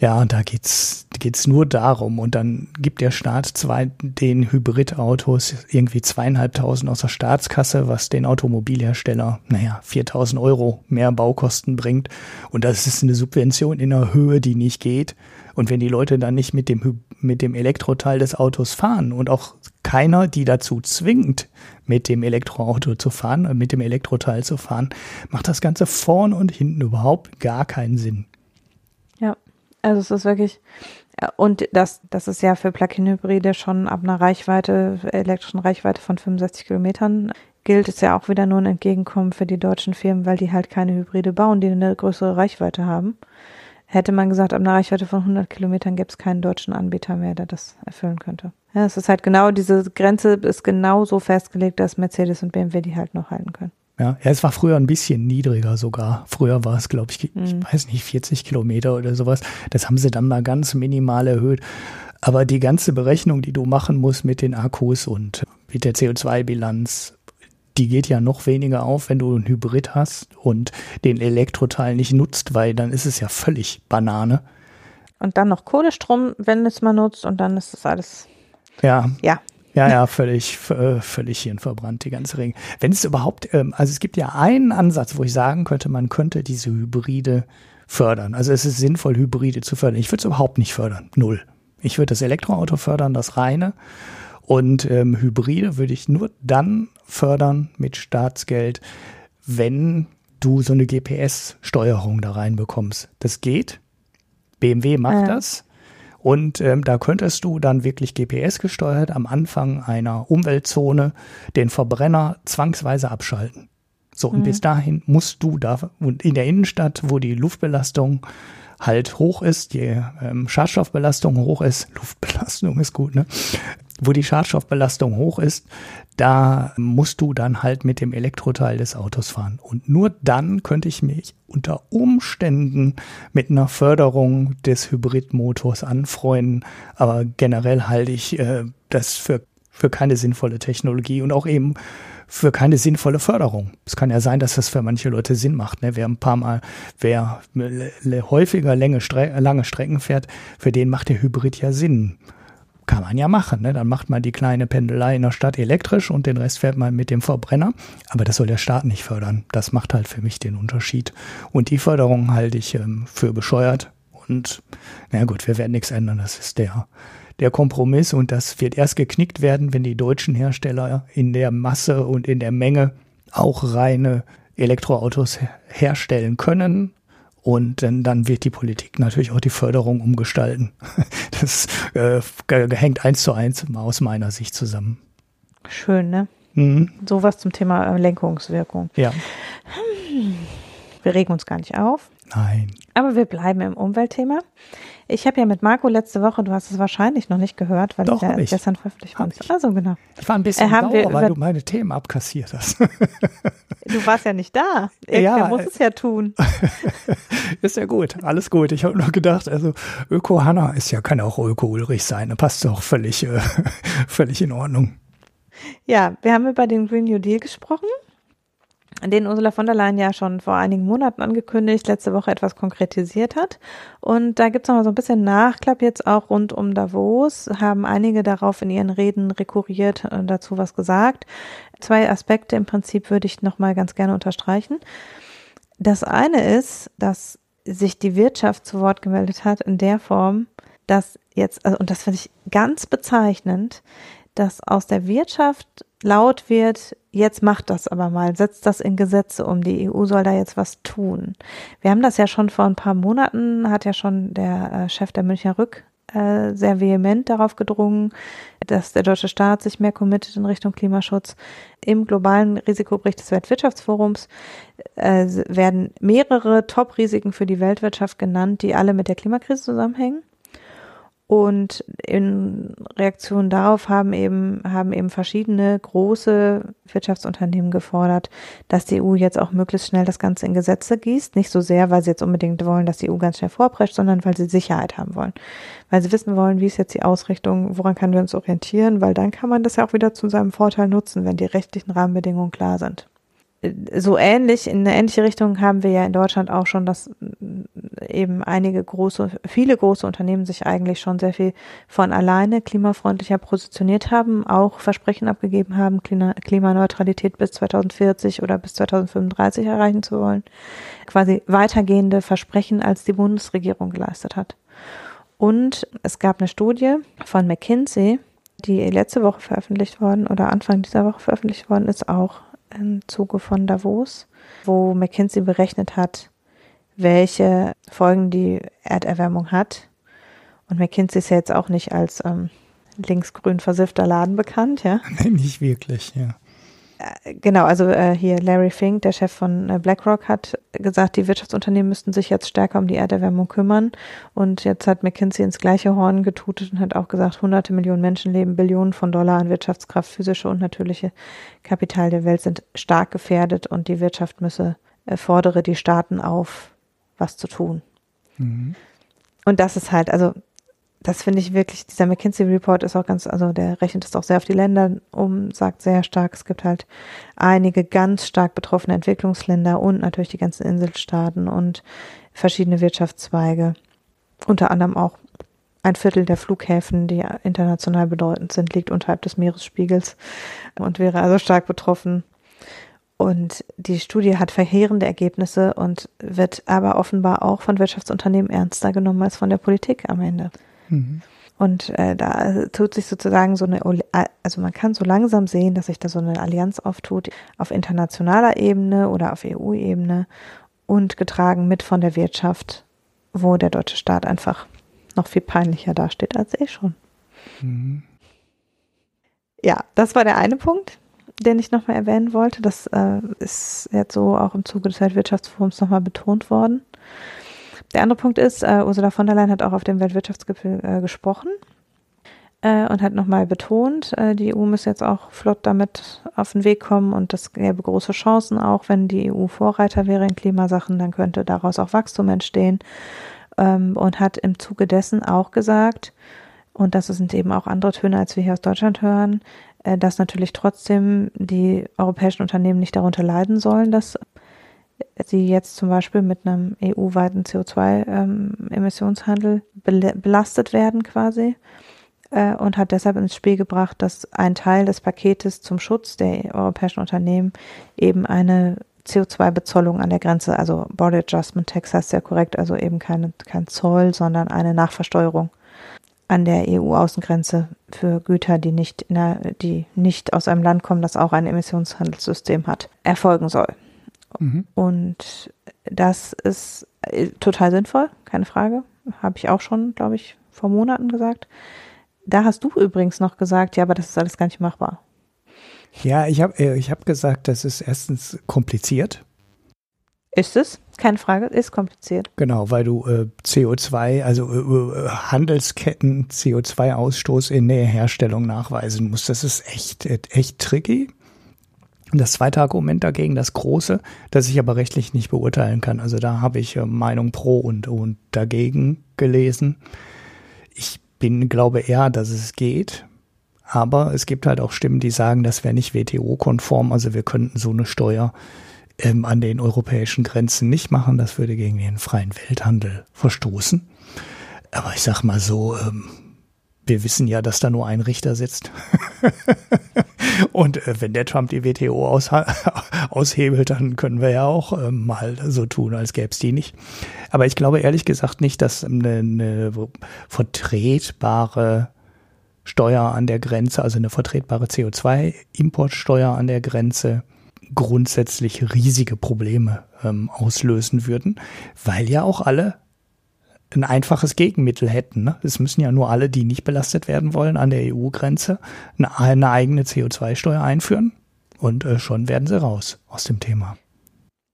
Ja, da geht's geht's nur darum und dann gibt der Staat zwei den Hybridautos irgendwie zweieinhalbtausend aus der Staatskasse, was den Automobilhersteller naja 4000 Euro mehr Baukosten bringt und das ist eine Subvention in einer Höhe, die nicht geht. Und wenn die Leute dann nicht mit dem mit dem Elektroteil des Autos fahren und auch keiner die dazu zwingt, mit dem Elektroauto zu fahren, mit dem Elektroteil zu fahren, macht das Ganze vorn und hinten überhaupt gar keinen Sinn. Also es ist wirklich, und das, das ist ja für Plug-in-Hybride schon ab einer Reichweite, elektrischen Reichweite von 65 Kilometern gilt, ist ja auch wieder nur ein Entgegenkommen für die deutschen Firmen, weil die halt keine Hybride bauen, die eine größere Reichweite haben. Hätte man gesagt, ab einer Reichweite von 100 Kilometern gäbe es keinen deutschen Anbieter mehr, der das erfüllen könnte. Ja, es ist halt genau, diese Grenze ist genau so festgelegt, dass Mercedes und BMW die halt noch halten können. Ja, ja, es war früher ein bisschen niedriger sogar. Früher war es, glaube ich, mhm. ich weiß nicht, 40 Kilometer oder sowas. Das haben sie dann mal ganz minimal erhöht. Aber die ganze Berechnung, die du machen musst mit den Akkus und mit der CO2-Bilanz, die geht ja noch weniger auf, wenn du einen Hybrid hast und den Elektroteil nicht nutzt, weil dann ist es ja völlig Banane. Und dann noch Kohlestrom, wenn es mal nutzt und dann ist das alles. Ja. Ja. Ja, ja, völlig, äh, völlig hirnverbrannt, die ganze Ring. Wenn es überhaupt, ähm, also es gibt ja einen Ansatz, wo ich sagen könnte, man könnte diese Hybride fördern. Also es ist sinnvoll, Hybride zu fördern. Ich würde es überhaupt nicht fördern. Null. Ich würde das Elektroauto fördern, das reine. Und ähm, Hybride würde ich nur dann fördern mit Staatsgeld, wenn du so eine GPS-Steuerung da reinbekommst. Das geht. BMW macht ja. das. Und ähm, da könntest du dann wirklich GPS gesteuert am Anfang einer Umweltzone den Verbrenner zwangsweise abschalten. So, und mhm. bis dahin musst du da, und in der Innenstadt, wo die Luftbelastung halt hoch ist, die ähm, Schadstoffbelastung hoch ist, Luftbelastung ist gut, ne? Wo die Schadstoffbelastung hoch ist, da musst du dann halt mit dem Elektroteil des Autos fahren. Und nur dann könnte ich mich unter Umständen mit einer Förderung des Hybridmotors anfreunden. Aber generell halte ich äh, das für für keine sinnvolle Technologie und auch eben für keine sinnvolle Förderung. Es kann ja sein, dass das für manche Leute Sinn macht. Ne? Wer ein paar Mal, wer häufiger lange, Stre lange Strecken fährt, für den macht der Hybrid ja Sinn. Kann man ja machen. Ne? Dann macht man die kleine Pendelei in der Stadt elektrisch und den Rest fährt man mit dem Verbrenner. Aber das soll der Staat nicht fördern. Das macht halt für mich den Unterschied. Und die Förderung halte ich ähm, für bescheuert. Und na gut, wir werden nichts ändern. Das ist der der Kompromiss und das wird erst geknickt werden, wenn die deutschen Hersteller in der Masse und in der Menge auch reine Elektroautos herstellen können. Und dann, dann wird die Politik natürlich auch die Förderung umgestalten. Das äh, hängt eins zu eins aus meiner Sicht zusammen. Schön, ne? Mhm. Sowas zum Thema äh, Lenkungswirkung. Ja. Hm. Wir regen uns gar nicht auf. Nein. Aber wir bleiben im Umweltthema. Ich habe ja mit Marco letzte Woche, du hast es wahrscheinlich noch nicht gehört, weil Doch, ich ja ich. gestern veröffentlicht wurde. Also genau. Ich war ein bisschen Äh, sauer, wir weil du meine Themen abkassiert hast. Du warst ja nicht da. Irgendwer Ja, muss es ja tun. ist ja gut, alles gut. Ich habe nur gedacht, also Öko Hanna ist ja, kann auch Öko Ulrich sein. Da passt doch völlig, äh, völlig in Ordnung. Ja, wir haben über den Green New Deal gesprochen, den Ursula von der Leyen ja schon vor einigen Monaten angekündigt, letzte Woche etwas konkretisiert hat. Und da gibt es noch mal so ein bisschen Nachklapp jetzt auch rund um Davos, haben einige darauf in ihren Reden rekurriert und dazu was gesagt. Zwei Aspekte im Prinzip würde ich noch mal ganz gerne unterstreichen. Das eine ist, dass sich die Wirtschaft zu Wort gemeldet hat in der Form, dass jetzt, also, und das finde ich ganz bezeichnend, dass aus der Wirtschaft laut wird, jetzt macht das aber mal, setzt das in Gesetze um, die EU soll da jetzt was tun. Wir haben das ja schon vor ein paar Monaten, hat ja schon der äh, Chef der Münchner Rück äh, sehr vehement darauf gedrungen, dass der deutsche Staat sich mehr committet in Richtung Klimaschutz. Im globalen Risikobericht des Weltwirtschaftsforums äh, werden mehrere Top-Risiken für die Weltwirtschaft genannt, die alle mit der Klimakrise zusammenhängen. Und in Reaktion darauf haben eben, haben eben verschiedene große Wirtschaftsunternehmen gefordert, dass die EU jetzt auch möglichst schnell das Ganze in Gesetze gießt. Nicht so sehr, weil sie jetzt unbedingt wollen, dass die EU ganz schnell vorprescht, sondern weil sie Sicherheit haben wollen. Weil sie wissen wollen, wie ist jetzt die Ausrichtung, woran können wir uns orientieren, weil dann kann man das ja auch wieder zu seinem Vorteil nutzen, wenn die rechtlichen Rahmenbedingungen klar sind so ähnlich, in eine ähnliche Richtung haben wir ja in Deutschland auch schon, dass eben einige große, viele große Unternehmen sich eigentlich schon sehr viel von alleine klimafreundlicher positioniert haben, auch Versprechen abgegeben haben, Klima Klimaneutralität bis 2040 oder bis 2035 erreichen zu wollen. Quasi weitergehende Versprechen, als die Bundesregierung geleistet hat. Und es gab eine Studie von McKinsey, die letzte Woche veröffentlicht worden oder Anfang dieser Woche veröffentlicht worden ist, auch im Zuge von Davos, wo McKinsey berechnet hat, welche Folgen die Erderwärmung hat. Und McKinsey ist ja jetzt auch nicht als ähm, linksgrün versiffter Laden bekannt, ja. Nee, nicht wirklich, ja. Genau, also äh, hier Larry Fink, der Chef von äh, BlackRock, hat gesagt, die Wirtschaftsunternehmen müssten sich jetzt stärker um die Erderwärmung kümmern. Und jetzt hat McKinsey ins gleiche Horn getutet und hat auch gesagt, hunderte Millionen Menschen leben, Billionen von Dollar an Wirtschaftskraft, physische und natürliche Kapital der Welt sind stark gefährdet und die Wirtschaft müsse, äh, fordere die Staaten auf, was zu tun. Mhm. Und das ist halt, also das finde ich wirklich, dieser McKinsey Report ist auch ganz, also der rechnet es auch sehr auf die Länder um, sagt sehr stark, es gibt halt einige ganz stark betroffene Entwicklungsländer und natürlich die ganzen Inselstaaten und verschiedene Wirtschaftszweige. Unter anderem auch ein Viertel der Flughäfen, die international bedeutend sind, liegt unterhalb des Meeresspiegels und wäre also stark betroffen. Und die Studie hat verheerende Ergebnisse und wird aber offenbar auch von Wirtschaftsunternehmen ernster genommen als von der Politik am Ende. Mhm. Und äh, da tut sich sozusagen so eine, also man kann so langsam sehen, dass sich da so eine Allianz auftut auf internationaler Ebene oder auf EU-Ebene und getragen mit von der Wirtschaft, wo der deutsche Staat einfach noch viel peinlicher dasteht als eh schon. Mhm. Ja, das war der eine Punkt, den ich nochmal erwähnen wollte. Das äh, ist jetzt so auch im Zuge des Weltwirtschaftsforums nochmal betont worden. Der andere Punkt ist, äh, Ursula von der Leyen hat auch auf dem Weltwirtschaftsgipfel äh, gesprochen äh, und hat nochmal betont, äh, die EU muss jetzt auch flott damit auf den Weg kommen und das gäbe große Chancen. Auch, wenn die EU Vorreiter wäre in Klimasachen, dann könnte daraus auch Wachstum entstehen. Ähm, und hat im Zuge dessen auch gesagt, und das sind eben auch andere Töne, als wir hier aus Deutschland hören, äh, dass natürlich trotzdem die europäischen Unternehmen nicht darunter leiden sollen, dass sie jetzt zum Beispiel mit einem EU-weiten CO2-Emissionshandel ähm, belastet werden quasi äh, und hat deshalb ins Spiel gebracht, dass ein Teil des Paketes zum Schutz der europäischen Unternehmen eben eine CO2-Bezollung an der Grenze, also Border Adjustment Tax heißt ja korrekt, also eben keine, kein Zoll, sondern eine Nachversteuerung an der EU-Außengrenze für Güter, die nicht, der, die nicht aus einem Land kommen, das auch ein Emissionshandelssystem hat, erfolgen soll. Mhm. Und das ist äh, total sinnvoll, keine Frage. Habe ich auch schon, glaube ich, vor Monaten gesagt. Da hast du übrigens noch gesagt, ja, aber das ist alles gar nicht machbar. Ja, ich habe äh, ich hab gesagt, das ist erstens kompliziert. Ist es? Keine Frage, ist kompliziert. Genau, weil du äh, CO2, also äh, äh Handelsketten CO2-Ausstoß in der Herstellung nachweisen musst. Das ist echt, echt tricky. Das zweite Argument dagegen, das große, das ich aber rechtlich nicht beurteilen kann. Also da habe ich äh, Meinung pro und, und dagegen gelesen. Ich bin, glaube eher, dass es geht. Aber es gibt halt auch Stimmen, die sagen, das wäre nicht WTO-konform. Also wir könnten so eine Steuer ähm, an den europäischen Grenzen nicht machen. Das würde gegen den freien Welthandel verstoßen. Aber ich sag mal so, ähm, wir wissen ja, dass da nur ein Richter sitzt. Und äh, wenn der Trump die WTO aus, aushebelt, dann können wir ja auch äh, mal so tun, als gäbe es die nicht. Aber ich glaube ehrlich gesagt nicht, dass eine, eine vertretbare Steuer an der Grenze, also eine vertretbare CO2-Importsteuer an der Grenze grundsätzlich riesige Probleme ähm, auslösen würden, weil ja auch alle ein einfaches Gegenmittel hätten. Ne? Es müssen ja nur alle, die nicht belastet werden wollen, an der EU-Grenze eine, eine, eigene CO2-Steuer einführen und äh, schon werden sie raus aus dem Thema.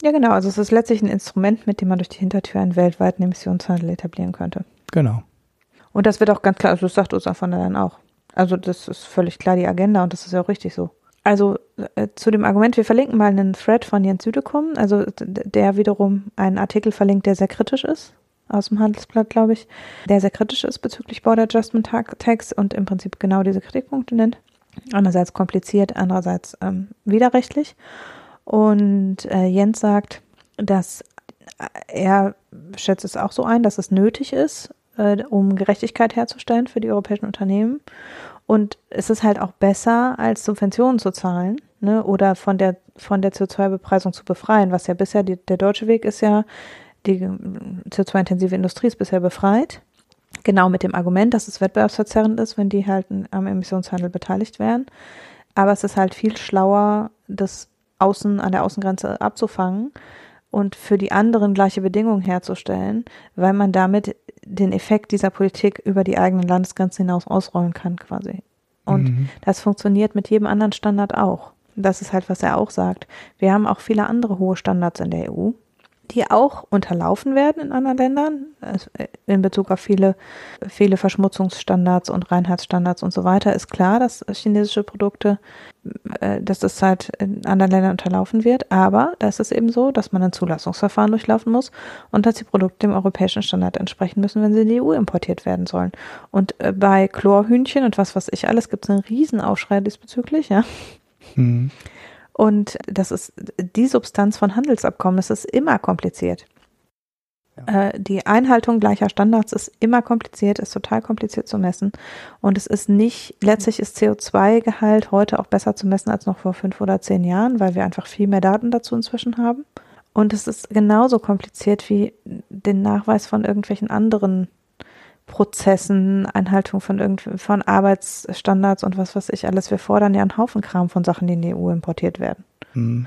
Ja, genau. Also es ist letztlich ein Instrument, mit dem man durch die Hintertür einen weltweiten Emissionshandel etablieren könnte. Genau. Und das wird auch ganz klar, also das sagt Ursula von der Leyen auch. Also das ist völlig klar die Agenda und das ist ja auch richtig so. Also äh, zu dem Argument, wir verlinken mal einen Thread von Jens Südekum, also der wiederum einen Artikel verlinkt, der sehr kritisch ist aus dem Handelsblatt, glaube ich, der sehr kritisch ist bezüglich Border Adjustment Tax und im Prinzip genau diese Kritikpunkte nennt. Einerseits kompliziert, andererseits ähm, widerrechtlich. Und äh, Jens sagt, dass äh, er schätzt es auch so ein, dass es nötig ist, äh, um Gerechtigkeit herzustellen für die europäischen Unternehmen. Und es ist halt auch besser, als Subventionen zu zahlen ne, oder von der, von der CO2-Bepreisung zu befreien, was ja bisher die, der deutsche Weg ist ja, die CO2-intensive Industrie ist bisher befreit. Genau mit dem Argument, dass es wettbewerbsverzerrend ist, wenn die halt am Emissionshandel beteiligt wären. Aber es ist halt viel schlauer, das außen an der Außengrenze abzufangen und für die anderen gleiche Bedingungen herzustellen, weil man damit den Effekt dieser Politik über die eigenen Landesgrenzen hinaus ausrollen kann, quasi. Und mhm. das funktioniert mit jedem anderen Standard auch. Das ist halt, was er auch sagt. Wir haben auch viele andere hohe Standards in der EU die auch unterlaufen werden in anderen Ländern, also äh, in Bezug auf viele, viele Verschmutzungsstandards und Reinheitsstandards und so weiter, ist klar, dass chinesische Produkte, äh, dass das halt in anderen Ländern unterlaufen wird. Aber da ist es eben so, dass man ein Zulassungsverfahren durchlaufen muss und dass die Produkte dem europäischen Standard entsprechen müssen, wenn sie in die EU importiert werden sollen. Und äh, bei Chlorhühnchen und was weiß ich alles gibt es einen Riesenaufschrei diesbezüglich, ja. Mhm. Und das ist die Substanz von Handelsabkommen. Das ist immer kompliziert. Ja. Äh, die Einhaltung gleicher Standards ist immer kompliziert, ist total kompliziert zu messen. Und es ist nicht, letztlich ist CO2-Gehalt heute auch besser zu messen als noch vor fünf oder zehn Jahren, weil wir einfach viel mehr Daten dazu inzwischen haben. Und es ist genauso kompliziert wie den Nachweis von irgendwelchen anderen Prozessen, Einhaltung von irgendwie von Arbeitsstandards und was weiß ich alles. Wir fordern ja einen Haufen Kram von Sachen, die in die EU importiert werden. Mhm.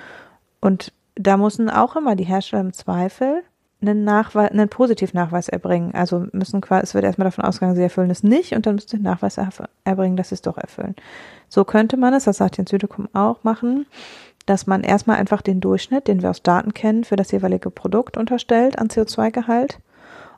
Und da müssen auch immer die Hersteller im Zweifel einen Nachweis, einen Positivnachweis erbringen. Also müssen quasi, es wird erstmal davon ausgegangen, sie erfüllen es nicht und dann müssen sie den Nachweis erbringen, dass sie es doch erfüllen. So könnte man es, das sagt Jens Südekum auch, machen, dass man erstmal einfach den Durchschnitt, den wir aus Daten kennen, für das jeweilige Produkt unterstellt an CO2-Gehalt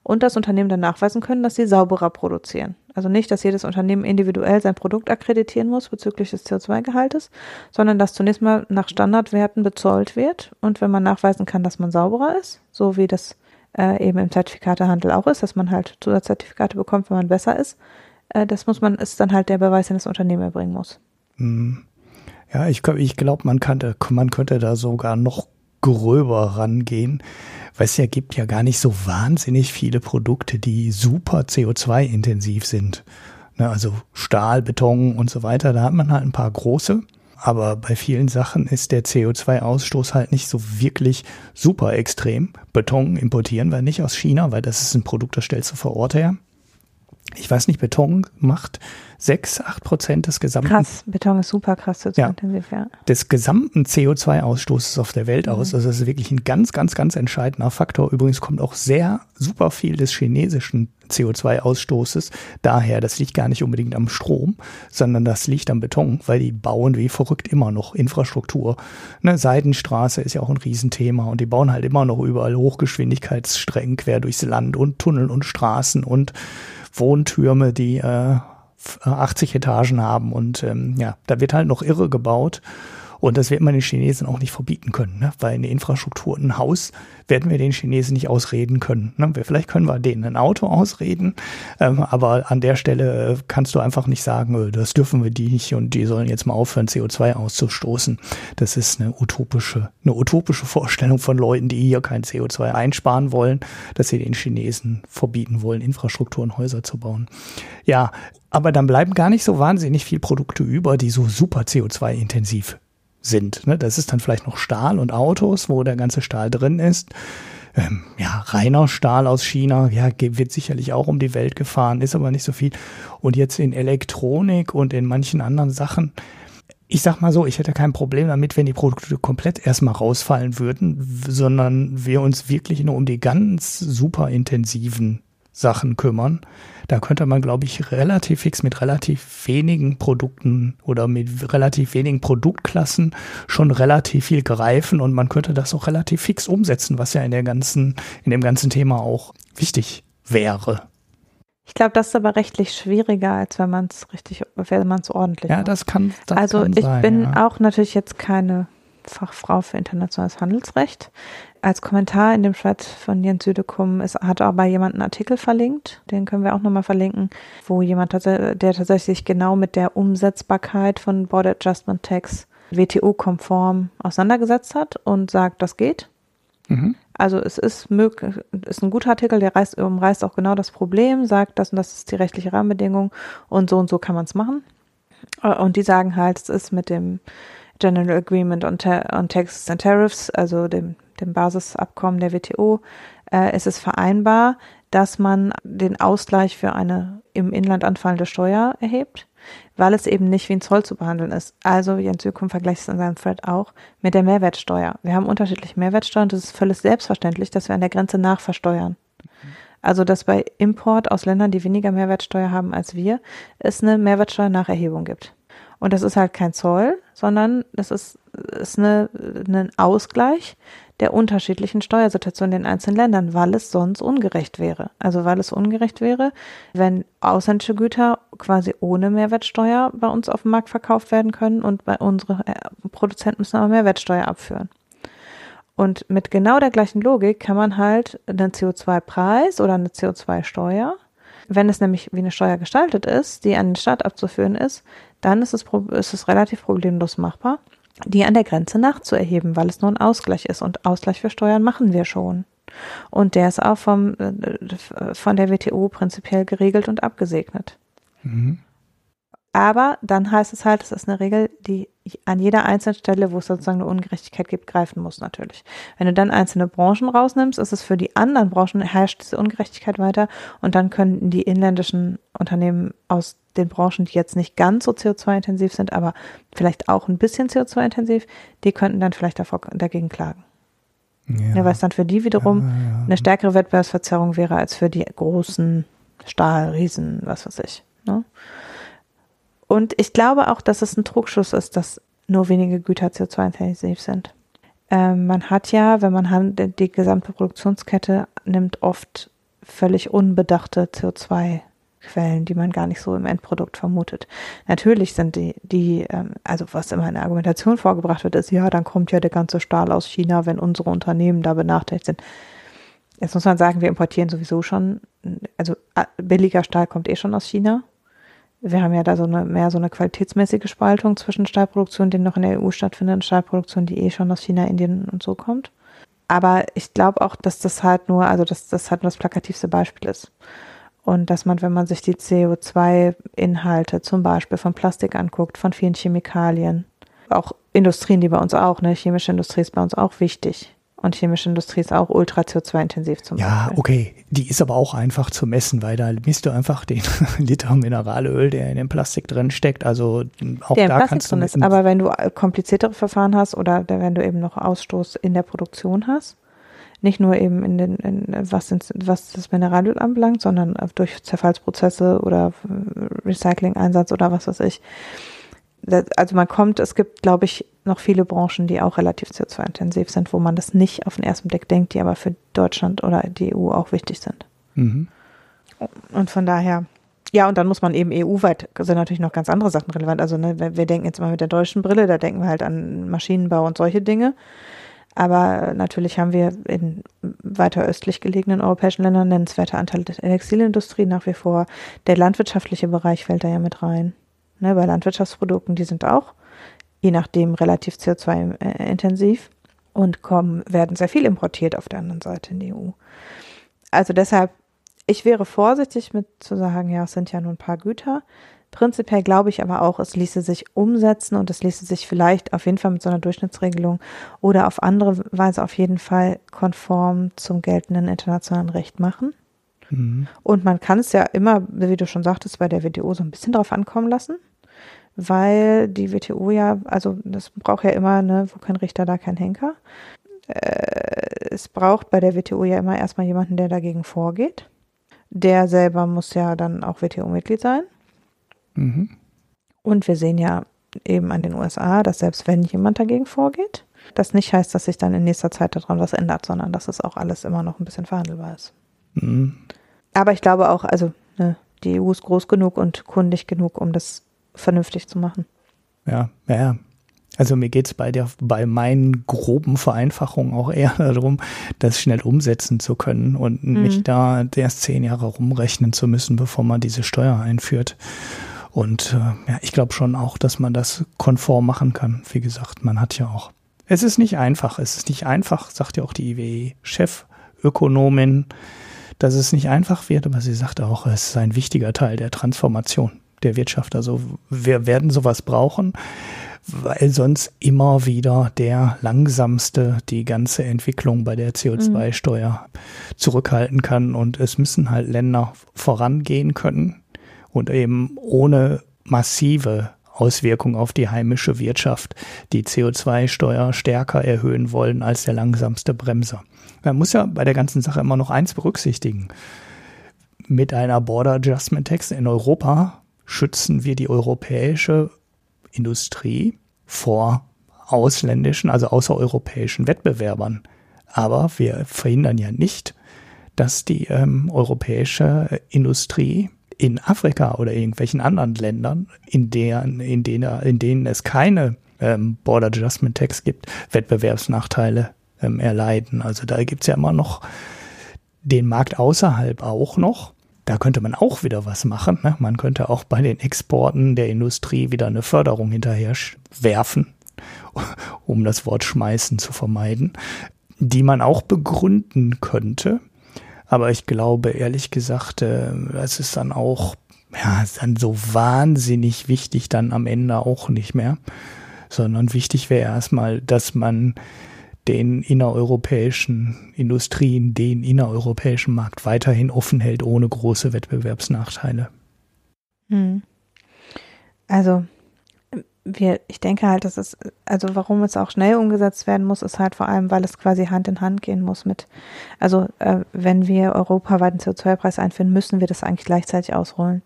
und das Unternehmen dann nachweisen können, dass sie sauberer produzieren. Also nicht, dass jedes Unternehmen individuell sein Produkt akkreditieren muss bezüglich des CO2-Gehaltes, sondern dass zunächst mal nach Standardwerten bezollt wird und wenn man nachweisen kann, dass man sauberer ist, so wie das äh, eben im Zertifikatehandel auch ist, dass man halt Zusatzzertifikate bekommt, wenn man besser ist, äh, das muss man, ist dann halt der Beweis, den das Unternehmen erbringen muss. Hm. Ja, ich, ich glaube, man, man könnte da sogar noch gröber rangehen, weil es ja gibt ja gar nicht so wahnsinnig viele Produkte, die super CO2-intensiv sind. Ne, also Stahl, Beton und so weiter, da hat man halt ein paar große. Aber bei vielen Sachen ist der CO2-Ausstoß halt nicht so wirklich super extrem. Beton importieren wir nicht aus China, weil das ist ein Produkt, das stellst du vor Ort her. Ich weiß nicht, Beton macht 6, 8 Prozent des gesamten. Krass, Beton ist super krass CO2-intensiv, ja. ja. Des gesamten CO2-Ausstoßes auf der Welt aus. Mhm. Also das ist wirklich ein ganz, ganz, ganz entscheidender Faktor. Übrigens kommt auch sehr super viel des chinesischen CO2-Ausstoßes daher. Das liegt gar nicht unbedingt am Strom, sondern das liegt am Beton, weil die bauen wie verrückt immer noch Infrastruktur. Eine Seidenstraße ist ja auch ein Riesenthema und die bauen halt immer noch überall Hochgeschwindigkeitsstrecken quer durchs Land und Tunnel und Straßen und Wohntürme, die äh, 80 Etagen haben und ähm, ja, da wird halt noch irre gebaut. Und das wird man den Chinesen auch nicht verbieten können, ne? weil eine Infrastruktur, ein Haus werden wir den Chinesen nicht ausreden können. Ne? Vielleicht können wir denen ein Auto ausreden, ähm, aber an der Stelle äh, kannst du einfach nicht sagen, äh, das dürfen wir die nicht und die sollen jetzt mal aufhören, CO2 auszustoßen. Das ist eine utopische, eine utopische Vorstellung von Leuten, die hier kein CO2 einsparen wollen, dass sie den Chinesen verbieten wollen, Infrastrukturen, Häuser zu bauen. Ja, aber dann bleiben gar nicht so wahnsinnig viel Produkte über, die so super CO2-intensiv sind. Ne? Das ist dann vielleicht noch Stahl und Autos, wo der ganze Stahl drin ist. Ähm, ja, reiner Stahl aus China, ja, wird sicherlich auch um die Welt gefahren, ist aber nicht so viel. Und jetzt in Elektronik und in manchen anderen Sachen, ich sag mal so, ich hätte kein Problem damit, wenn die Produkte komplett erstmal rausfallen würden, sondern wir uns wirklich nur um die ganz super intensiven Sachen kümmern. Da könnte man, glaube ich, relativ fix mit relativ wenigen Produkten oder mit relativ wenigen Produktklassen schon relativ viel greifen und man könnte das auch relativ fix umsetzen, was ja in der ganzen, in dem ganzen Thema auch wichtig wäre. Ich glaube, das ist aber rechtlich schwieriger, als wenn man es richtig, wenn man es ordentlich Ja, macht. das kann. Das also kann ich sein, bin ja. auch natürlich jetzt keine Fachfrau für internationales Handelsrecht. Als Kommentar in dem Thread von Jens Südekum ist, hat aber jemand einen Artikel verlinkt, den können wir auch nochmal verlinken, wo jemand, der tatsächlich genau mit der Umsetzbarkeit von Border Adjustment Tax WTO-konform auseinandergesetzt hat und sagt, das geht. Mhm. Also es ist möglich, ist ein guter Artikel, der reißt, umreißt auch genau das Problem, sagt, das und das ist die rechtliche Rahmenbedingung und so und so kann man es machen. Und die sagen halt, es ist mit dem General Agreement on, on Taxes and Tariffs, also dem, dem Basisabkommen der WTO, äh, ist es vereinbar, dass man den Ausgleich für eine im Inland anfallende Steuer erhebt, weil es eben nicht wie ein Zoll zu behandeln ist. Also Jens Ökum vergleicht es in seinem Thread auch mit der Mehrwertsteuer. Wir haben unterschiedliche Mehrwertsteuern und es ist völlig selbstverständlich, dass wir an der Grenze nachversteuern. Also dass bei Import aus Ländern, die weniger Mehrwertsteuer haben als wir, es eine Mehrwertsteuernacherhebung gibt. Und das ist halt kein Zoll, sondern das ist, ist eine, ein Ausgleich der unterschiedlichen Steuersituationen in den einzelnen Ländern, weil es sonst ungerecht wäre. Also weil es ungerecht wäre, wenn ausländische Güter quasi ohne Mehrwertsteuer bei uns auf dem Markt verkauft werden können und bei unsere äh, Produzenten müssen aber Mehrwertsteuer abführen. Und mit genau der gleichen Logik kann man halt einen CO2-Preis oder eine CO2-Steuer, wenn es nämlich wie eine Steuer gestaltet ist, die an den Staat abzuführen ist, dann ist es, ist es relativ problemlos machbar, die an der Grenze nachzuerheben, weil es nur ein Ausgleich ist. Und Ausgleich für Steuern machen wir schon. Und der ist auch vom, äh, von der WTO prinzipiell geregelt und abgesegnet. Mhm. Aber dann heißt es halt, es ist eine Regel, die an jeder einzelnen Stelle, wo es sozusagen eine Ungerechtigkeit gibt, greifen muss natürlich. Wenn du dann einzelne Branchen rausnimmst, ist es für die anderen Branchen herrscht diese Ungerechtigkeit weiter und dann können die inländischen Unternehmen aus den Branchen, die jetzt nicht ganz so CO2-intensiv sind, aber vielleicht auch ein bisschen CO2-intensiv, die könnten dann vielleicht davor, dagegen klagen. Ja. ja weil es dann für die wiederum ja, eine stärkere Wettbewerbsverzerrung wäre als für die großen Stahlriesen, was weiß ich. Ne? Und ich glaube auch, dass es ein Trugschluss ist, dass nur wenige Güter CO2-intensiv sind. Ähm, man hat ja, wenn man die gesamte Produktionskette nimmt, oft völlig unbedachte CO2-Quellen, die man gar nicht so im Endprodukt vermutet. Natürlich sind die, die, ähm, also was immer in der Argumentation vorgebracht wird, ist, ja, dann kommt ja der ganze Stahl aus China, wenn unsere Unternehmen da benachteiligt sind. Jetzt muss man sagen, wir importieren sowieso schon, also billiger Stahl kommt eh schon aus China Wir haben ja da so eine mehr so eine qualitätsmäßige Spaltung zwischen Stahlproduktion, die noch in der EU stattfindet, und Stahlproduktion, die eh schon aus China, Indien und so kommt. Aber ich glaube auch, dass das halt nur, also dass das halt nur das plakativste Beispiel ist. Und dass man, wenn man sich die CO2-Inhalte zum Beispiel von Plastik anguckt, von vielen Chemikalien, auch Industrien, die bei uns auch, ne, chemische Industrie ist bei uns auch wichtig. Und chemische Industrie ist auch ultra CO2-intensiv zum ja, Beispiel. Ja, okay. Die ist aber auch einfach zu messen, weil da misst du einfach den Liter Mineralöl, der in dem Plastik drin steckt. Also auch der da Plastik kannst du drin ist. Aber wenn du kompliziertere Verfahren hast oder wenn du eben noch Ausstoß in der Produktion hast, nicht nur eben in den, in, was, was das Mineralöl anbelangt, sondern durch Zerfallsprozesse oder Recycling-Einsatz oder was weiß ich, also man kommt, es gibt, glaube ich, noch viele Branchen, die auch relativ CO2-intensiv sind, wo man das nicht auf den ersten Blick denkt, die aber für Deutschland oder die EU auch wichtig sind. Mhm. Und von daher, ja, und dann muss man eben EU-weit, sind natürlich noch ganz andere Sachen relevant. Also ne, wir denken jetzt mal mit der deutschen Brille, da denken wir halt an Maschinenbau und solche Dinge. Aber natürlich haben wir in weiter östlich gelegenen europäischen Ländern nennenswerte Anteile der Textilindustrie nach wie vor. Der landwirtschaftliche Bereich fällt da ja mit rein ne, bei Landwirtschaftsprodukten, die sind auch, je nachdem, relativ CO2-intensiv und kommen, werden sehr viel importiert auf der anderen Seite in die EU. Also deshalb, ich wäre vorsichtig mit zu sagen, ja, es sind ja nur ein paar Güter. Prinzipiell glaube ich aber auch, es ließe sich umsetzen und es ließe sich vielleicht auf jeden Fall mit so einer Durchschnittsregelung oder auf andere Weise auf jeden Fall konform zum geltenden internationalen Recht machen. Mhm. Und man kann es ja immer, wie du schon sagtest, bei der WTO so ein bisschen drauf ankommen lassen weil die WTO ja, also das braucht ja immer, ne, wo kein Richter, da kein Henker. Äh, es braucht bei der WTO ja immer erstmal jemanden, der dagegen vorgeht. Der selber muss ja dann auch WTO-Mitglied sein. Mhm. Und wir sehen ja eben an den USA, dass selbst wenn jemand dagegen vorgeht, das nicht heißt, dass sich dann in nächster Zeit daran was ändert, sondern dass es auch alles immer noch ein bisschen verhandelbar ist. Mhm. Aber ich glaube auch, also ne, die EU ist groß genug und kundig genug, um das vernünftig zu machen. Ja, ja. Also mir geht es bei der, bei meinen groben Vereinfachungen auch eher darum, das schnell umsetzen zu können und mhm. nicht da erst zehn Jahre rumrechnen zu müssen, bevor man diese Steuer einführt. Und äh, ja, ich glaube schon auch, dass man das konform machen kann. Wie gesagt, man hat ja auch. Es ist nicht einfach. Es ist nicht einfach, sagt ja auch die IWE-Chefökonomin, dass es nicht einfach wird, aber sie sagt auch, es ist ein wichtiger Teil der Transformation der Wirtschaft. Also wir werden sowas brauchen, weil sonst immer wieder der langsamste die ganze Entwicklung bei der CO2-Steuer mhm. zurückhalten kann. Und es müssen halt Länder vorangehen können und eben ohne massive Auswirkungen auf die heimische Wirtschaft die CO2-Steuer stärker erhöhen wollen als der langsamste Bremser. Man muss ja bei der ganzen Sache immer noch eins berücksichtigen. Mit einer Border Adjustment Tax in Europa schützen wir die europäische Industrie vor ausländischen, also außereuropäischen Wettbewerbern. Aber wir verhindern ja nicht, dass die ähm, europäische Industrie in Afrika oder irgendwelchen anderen Ländern, in, deren, in, denen, in denen es keine ähm, Border Adjustment Tax gibt, Wettbewerbsnachteile ähm, erleiden. Also da gibt es ja immer noch den Markt außerhalb auch noch. Da könnte man auch wieder was machen. Ne? Man könnte auch bei den Exporten der Industrie wieder eine Förderung hinterher werfen, um das Wort schmeißen zu vermeiden, die man auch begründen könnte. Aber ich glaube, ehrlich gesagt, äh, das ist dann auch, ja, ist dann so wahnsinnig wichtig dann am Ende auch nicht mehr. Sondern wichtig wäre erstmal, dass man den innereuropäischen Industrien, den innereuropäischen Markt weiterhin offen hält, ohne große Wettbewerbsnachteile. Hm. Also, wir, ich denke halt, dass es, also warum es auch schnell umgesetzt werden muss, ist halt vor allem, weil es quasi Hand in Hand gehen muss mit, also äh, wenn wir europaweit einen CO2-Preis einführen, müssen wir das eigentlich gleichzeitig ausrollen.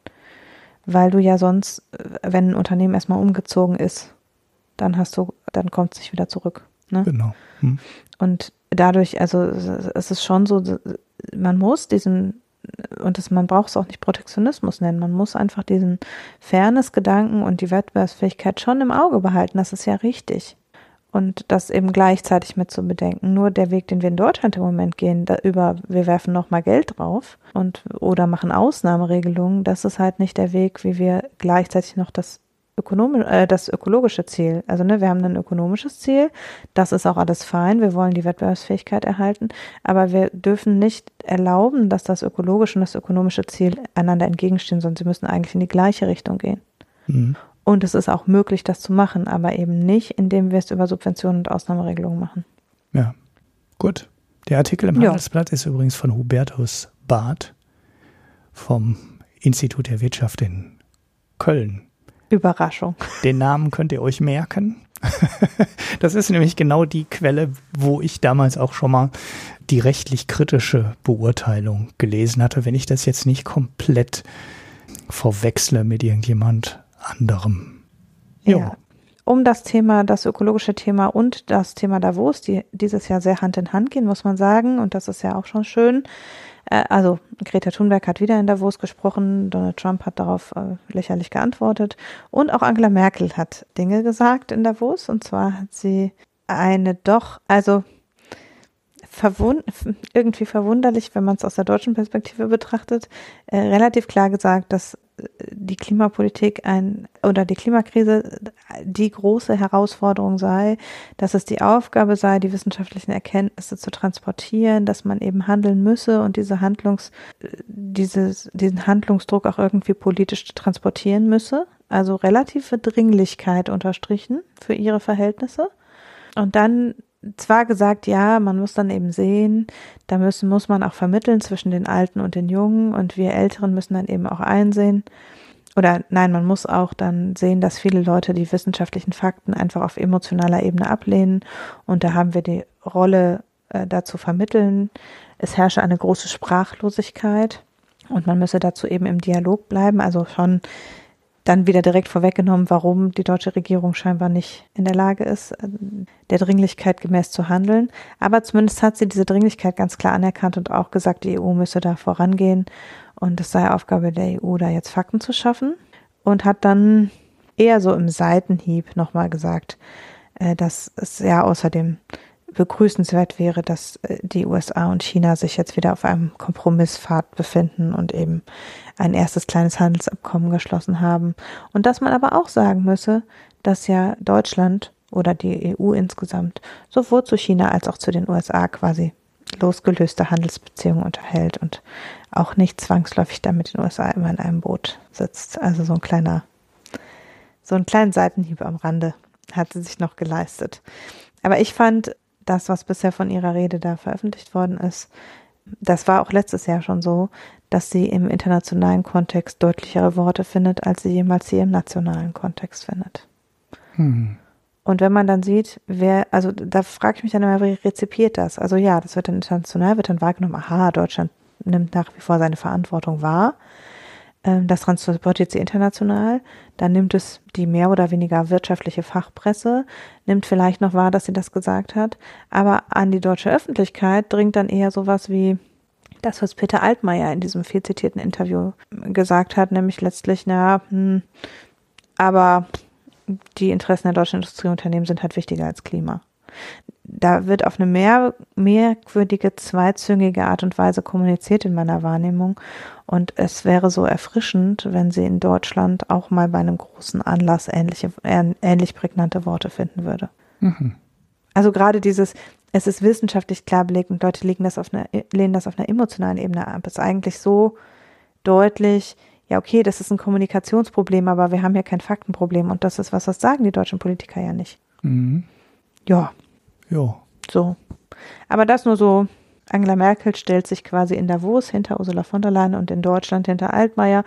Weil du ja sonst, äh, wenn ein Unternehmen erstmal umgezogen ist, dann hast du, dann kommt es sich wieder zurück. Ne? Genau. Hm. Und dadurch, also es ist schon so, man muss diesen, und das, man braucht es auch nicht Protektionismus nennen, man muss einfach diesen Fairness-Gedanken und die Wettbewerbsfähigkeit schon im Auge behalten. Das ist ja richtig. und das eben gleichzeitig mit zu bedenken. Nur der Weg, den wir in Deutschland im Moment gehen, da über wir werfen noch mal Geld drauf und oder machen Ausnahmeregelungen, das ist halt nicht der Weg, wie wir gleichzeitig noch das ökonomisch, äh, das ökologische Ziel. Also ne, wir haben ein ökonomisches Ziel, das ist auch alles fein, wir wollen die Wettbewerbsfähigkeit erhalten, aber wir dürfen nicht erlauben, dass das ökologische und das ökonomische Ziel einander entgegenstehen, sondern sie müssen eigentlich in die gleiche Richtung gehen. Mhm. Und es ist auch möglich, das zu machen, aber eben nicht, indem wir es über Subventionen und Ausnahmeregelungen machen. Ja, gut. Der Artikel im Handelsblatt ja. ist übrigens von Hubertus Barth vom Institut der Wirtschaft in Köln. Überraschung. Den Namen könnt ihr euch merken. das ist nämlich genau die Quelle, wo ich damals auch schon mal die rechtlich kritische Beurteilung gelesen hatte, wenn ich das jetzt nicht komplett verwechsle mit irgendjemand anderem. Jo. Ja. Um das Thema, das ökologische Thema und das Thema Davos, die dieses Jahr sehr Hand in Hand gehen, muss man sagen, und das ist ja auch schon schön. Äh, also Greta Thunberg hat wieder in Davos gesprochen, Donald Trump hat darauf äh, lächerlich geantwortet und auch Angela Merkel hat Dinge gesagt in Davos und zwar hat sie eine doch, also verwund irgendwie verwunderlich, wenn man es aus der deutschen Perspektive betrachtet, äh, relativ klar gesagt, dass die Klimapolitik ein oder die Klimakrise die große Herausforderung sei, dass es die Aufgabe sei, die wissenschaftlichen Erkenntnisse zu transportieren, dass man eben handeln müsse und diese Handlungs, dieses, diesen Handlungsdruck auch irgendwie politisch transportieren müsse. Also relative Dringlichkeit unterstrichen für ihre Verhältnisse. Und dann zwar gesagt, ja, man muss dann eben sehen, da müssen, muss man auch vermitteln zwischen den Alten und den Jungen und wir Älteren müssen dann eben auch einsehen, oder nein, man muss auch dann sehen, dass viele Leute die wissenschaftlichen Fakten einfach auf emotionaler Ebene ablehnen und da haben wir die Rolle äh, dazu vermitteln. Es herrsche eine große Sprachlosigkeit und man müsse dazu eben im Dialog bleiben, also schon dann wieder direkt vorweggenommen, warum die deutsche Regierung scheinbar nicht in der Lage ist, äh, der Dringlichkeit gemäß zu handeln. Aber zumindest hat sie diese Dringlichkeit ganz klar anerkannt und auch gesagt, die EU müsse da vorangehen und es sei Aufgabe der EU, da jetzt Fakten zu schaffen. Und hat dann eher so im Seitenhieb nochmal gesagt, äh, dass es ja außerdem begrüßenswert wäre, dass äh, die USA und China sich jetzt wieder auf einem Kompromisspfad befinden und eben ein erstes kleines Handelsabkommen geschlossen haben. Und dass man aber auch sagen müsse, dass ja Deutschland oder die EU insgesamt sowohl zu China als auch zu den USA quasi losgelöste Handelsbeziehungen unterhält und auch nicht zwangsläufig da mit den USA immer in einem Boot sitzt. Also so ein kleiner, so einen kleinen Seitenhieb am Rande hat sie sich noch geleistet. Aber ich fand das, was bisher von ihrer Rede da veröffentlicht worden ist, das war auch letztes Jahr schon so, dass sie im internationalen Kontext deutlichere Worte findet, als sie jemals hier im nationalen Kontext findet. Hm. Und wenn man dann sieht, wer, also da frage ich mich dann immer, wie rezipiert das? Also ja, das wird dann international, wird dann wahrgenommen, aha, Deutschland nimmt nach wie vor seine Verantwortung wahr. Ähm, das transportiert sie international. Dann nimmt es die mehr oder weniger wirtschaftliche Fachpresse, nimmt vielleicht noch wahr, dass sie das gesagt hat. Aber an die deutsche Öffentlichkeit dringt dann eher sowas wie das, was Peter Altmaier in diesem viel zitierten Interview gesagt hat, nämlich letztlich, na, hm, aber die Interessen der deutschen Industrieunternehmen sind halt wichtiger als Klima da wird auf eine mehr, merkwürdige, zweizüngige Art und Weise kommuniziert in meiner Wahrnehmung. Und es wäre so erfrischend, wenn sie in Deutschland auch mal bei einem großen Anlass ähnliche, ähnlich prägnante Worte finden würde. Mhm. Also gerade dieses, es ist wissenschaftlich klar belegt und Leute legen das auf einer, lehnen das auf einer emotionalen Ebene ab, ist eigentlich so deutlich, ja, okay, das ist ein Kommunikationsproblem, aber wir haben ja kein Faktenproblem und das ist was, das sagen die deutschen Politiker ja nicht. Mhm. Ja, ja. So. Aber das nur so. Angela Merkel stellt sich quasi in Davos hinter Ursula von der Leyen und in Deutschland hinter Altmaier.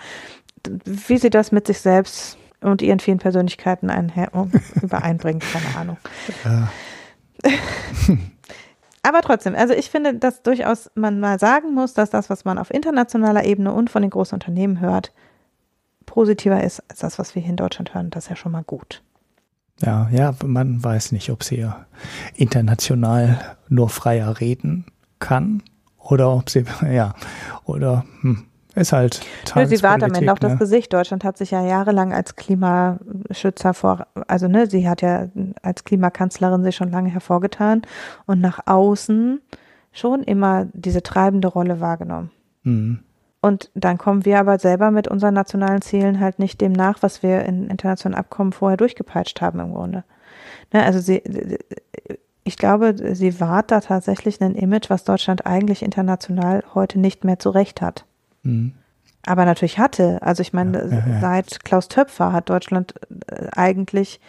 Wie sie das mit sich selbst und ihren vielen Persönlichkeiten einher übereinbringt, keine Ahnung. Ja. Aber trotzdem, also ich finde, dass durchaus man mal sagen muss, dass das, was man auf internationaler Ebene und von den großen Unternehmen hört, positiver ist als das, was wir hier in Deutschland hören. Das ist ja schon mal gut. Ja, ja, man weiß nicht, ob sie international nur freier reden kann oder ob sie, ja, oder hm, ist halt Nö, sie war am Ende auch ne? das Gesicht. Deutschland hat sich ja jahrelang als Klimaschützer vor, also ne, sie hat ja als Klimakanzlerin sich schon lange hervorgetan und nach außen schon immer diese treibende Rolle wahrgenommen. Mhm. Und dann kommen wir aber selber mit unseren nationalen Zielen halt nicht dem nach, was wir in internationalen Abkommen vorher durchgepeitscht haben im Grunde. Ne, also sie, ich glaube, sie wahrt da tatsächlich ein Image, was Deutschland eigentlich international heute nicht mehr zurecht hat. Mhm. Aber natürlich hatte. Also ich meine, ja, ja, ja. seit Klaus Töpfer hat Deutschland äh, eigentlich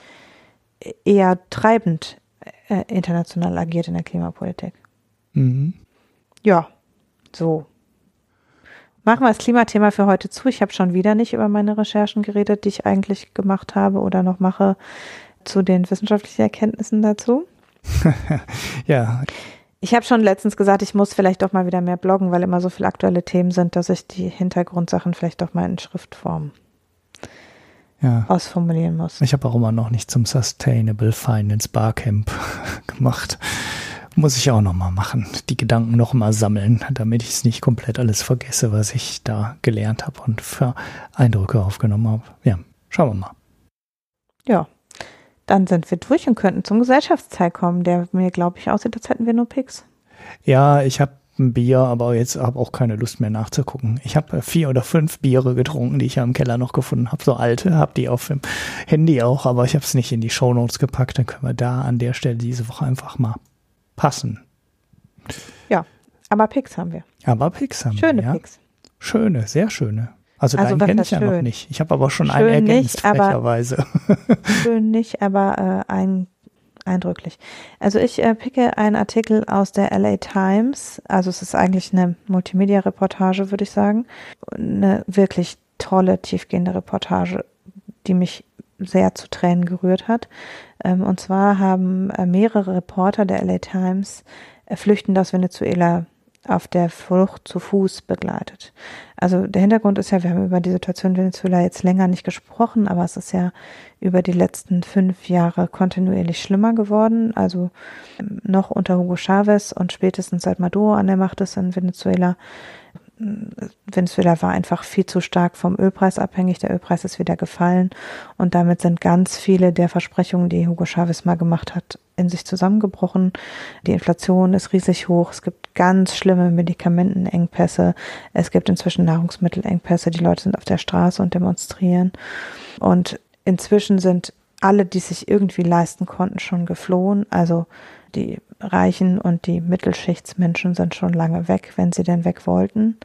eher treibend äh, international agiert in der Klimapolitik. Mhm. Ja, so. Machen wir das Klimathema für heute zu. Ich habe schon wieder nicht über meine Recherchen geredet, die ich eigentlich gemacht habe oder noch mache zu den wissenschaftlichen Erkenntnissen dazu. ja. Ich habe schon letztens gesagt, ich muss vielleicht doch mal wieder mehr bloggen, weil immer so viele aktuelle Themen sind, dass ich die Hintergrundsachen vielleicht doch mal in Schriftform ja. ausformulieren muss. Ich habe auch immer noch nicht zum Sustainable Finance Barcamp gemacht. Muss ich auch noch mal machen. Die Gedanken noch mal sammeln, damit ich es nicht komplett alles vergesse, was ich da gelernt habe und für Eindrücke aufgenommen habe. Ja, schauen wir mal. Ja, dann sind wir durch und könnten zum Gesellschaftsteil kommen, der mir, glaube ich, aussieht, als hätten wir nur Picks. Ja, ich habe ein Bier, aber jetzt habe auch keine Lust mehr nachzugucken. Ich habe vier oder fünf Biere getrunken, die ich ja im Keller noch gefunden habe, so alte, habe die auf dem Handy auch, aber ich habe es nicht in die Shownotes gepackt. Dann können wir da an der Stelle diese Woche einfach mal passen. Ja, aber Picks haben wir. Aber Picks haben schöne wir. Schöne Picks. Schöne, sehr schöne. Also, also deinen kenne ich ja schön. noch nicht. Ich habe aber schon schön einen ergänzt, nicht, frecherweise. schön nicht, aber äh, ein, eindrücklich. Also ich äh, picke einen Artikel aus der LA Times. Also es ist eigentlich eine Multimedia-Reportage, würde ich sagen. Eine wirklich tolle, tiefgehende Reportage, die mich sehr zu Tränen gerührt hat. Ähm, und zwar haben äh, mehrere Reporter der LA Times äh, Flüchtende aus Venezuela auf der Flucht zu Fuß begleitet. Also der Hintergrund ist ja, wir haben über die Situation in Venezuela jetzt länger nicht gesprochen, aber es ist ja über die letzten fünf Jahre kontinuierlich schlimmer geworden. Also ähm, noch unter Hugo Chavez und spätestens seit Maduro an der Macht ist in Venezuela Venezuela war einfach viel zu stark vom Ölpreis abhängig. Der Ölpreis ist wieder gefallen und damit sind ganz viele der Versprechungen, die Hugo Chavez mal gemacht hat, in sich zusammengebrochen. Die Inflation ist riesig hoch. Es gibt ganz schlimme Medikamentenengpässe. Es gibt inzwischen Nahrungsmittelengpässe. Die Leute sind auf der Straße und demonstrieren. Und inzwischen sind alle, die sich irgendwie leisten konnten, schon geflohen. Also die Reichen und die Mittelschichtsmenschen sind schon lange weg, wenn sie denn weg wollten.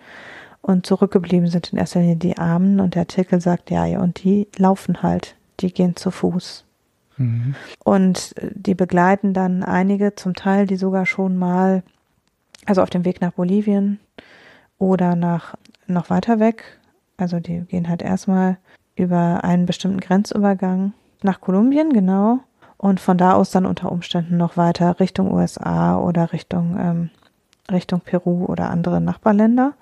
Und zurückgeblieben sind in erster Linie die Armen. Und der Artikel sagt, ja, ja, und die laufen halt, die gehen zu Fuß. Mhm. Und die begleiten dann einige, zum Teil, die sogar schon mal, also auf dem Weg nach Bolivien oder nach noch weiter weg. Also die gehen halt erstmal über einen bestimmten Grenzübergang nach Kolumbien, genau und von da aus dann unter Umständen noch weiter Richtung USA oder Richtung ähm, Richtung Peru oder andere Nachbarländer.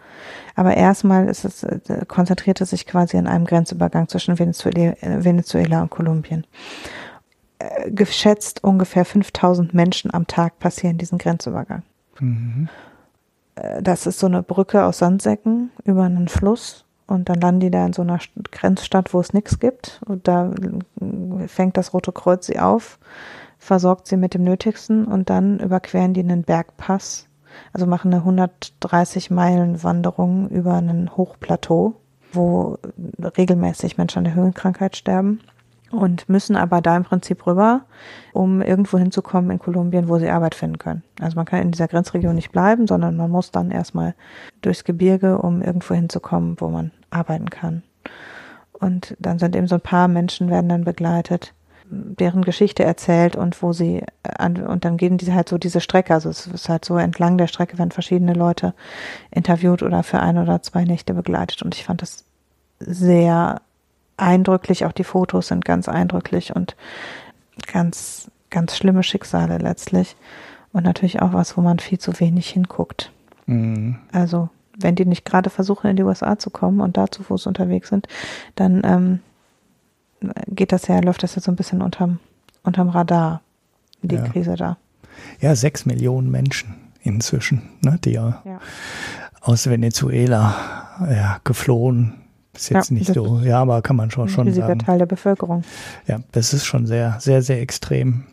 Aber erstmal ist es, äh, konzentriert es sich quasi an einem Grenzübergang zwischen Venezuela, äh, Venezuela und Kolumbien. Äh, geschätzt ungefähr 5000 Menschen am Tag passieren diesen Grenzübergang. Mhm. Äh, das ist so eine Brücke aus Sandsäcken über einen Fluss und dann landen die da in so einer Grenzstadt, wo es nichts gibt. Und da fängt das Rote Kreuz sie auf, versorgt sie mit dem Nötigsten und dann überqueren die einen Bergpass. Also machen eine 130 Meilen Wanderung über einen Hochplateau, wo regelmäßig Menschen an der Höhenkrankheit sterben und müssen aber da im Prinzip rüber, um irgendwo hinzukommen in Kolumbien, wo sie Arbeit finden können. Also man kann in dieser Grenzregion nicht bleiben, sondern man muss dann erstmal durchs Gebirge, um irgendwo hinzukommen, wo man arbeiten kann. Und dann sind eben so ein paar Menschen werden dann begleitet, deren Geschichte erzählt und wo sie an, und dann gehen die halt so diese Strecke, also es ist halt so entlang der Strecke werden verschiedene Leute interviewt oder für ein oder zwei Nächte begleitet und ich fand das sehr eindrücklich, auch die Fotos sind ganz eindrücklich und ganz, ganz schlimme Schicksale letztlich. Und natürlich auch was, wo man viel zu wenig hinguckt. Mhm. Also, wenn die nicht gerade versuchen, in die USA zu kommen und da zu Fuß unterwegs sind, dann ähm, geht das ja, läuft das ja so ein bisschen unterm, unterm Radar, die ja. Krise da. Ja, sechs Millionen Menschen inzwischen, ne, die ja, ja aus Venezuela ja, geflohen. Ist jetzt ja, nicht so, ja, aber kann man schon, schon ein sagen. Teil der Bevölkerung. Ja, das ist schon sehr, sehr, sehr extrem.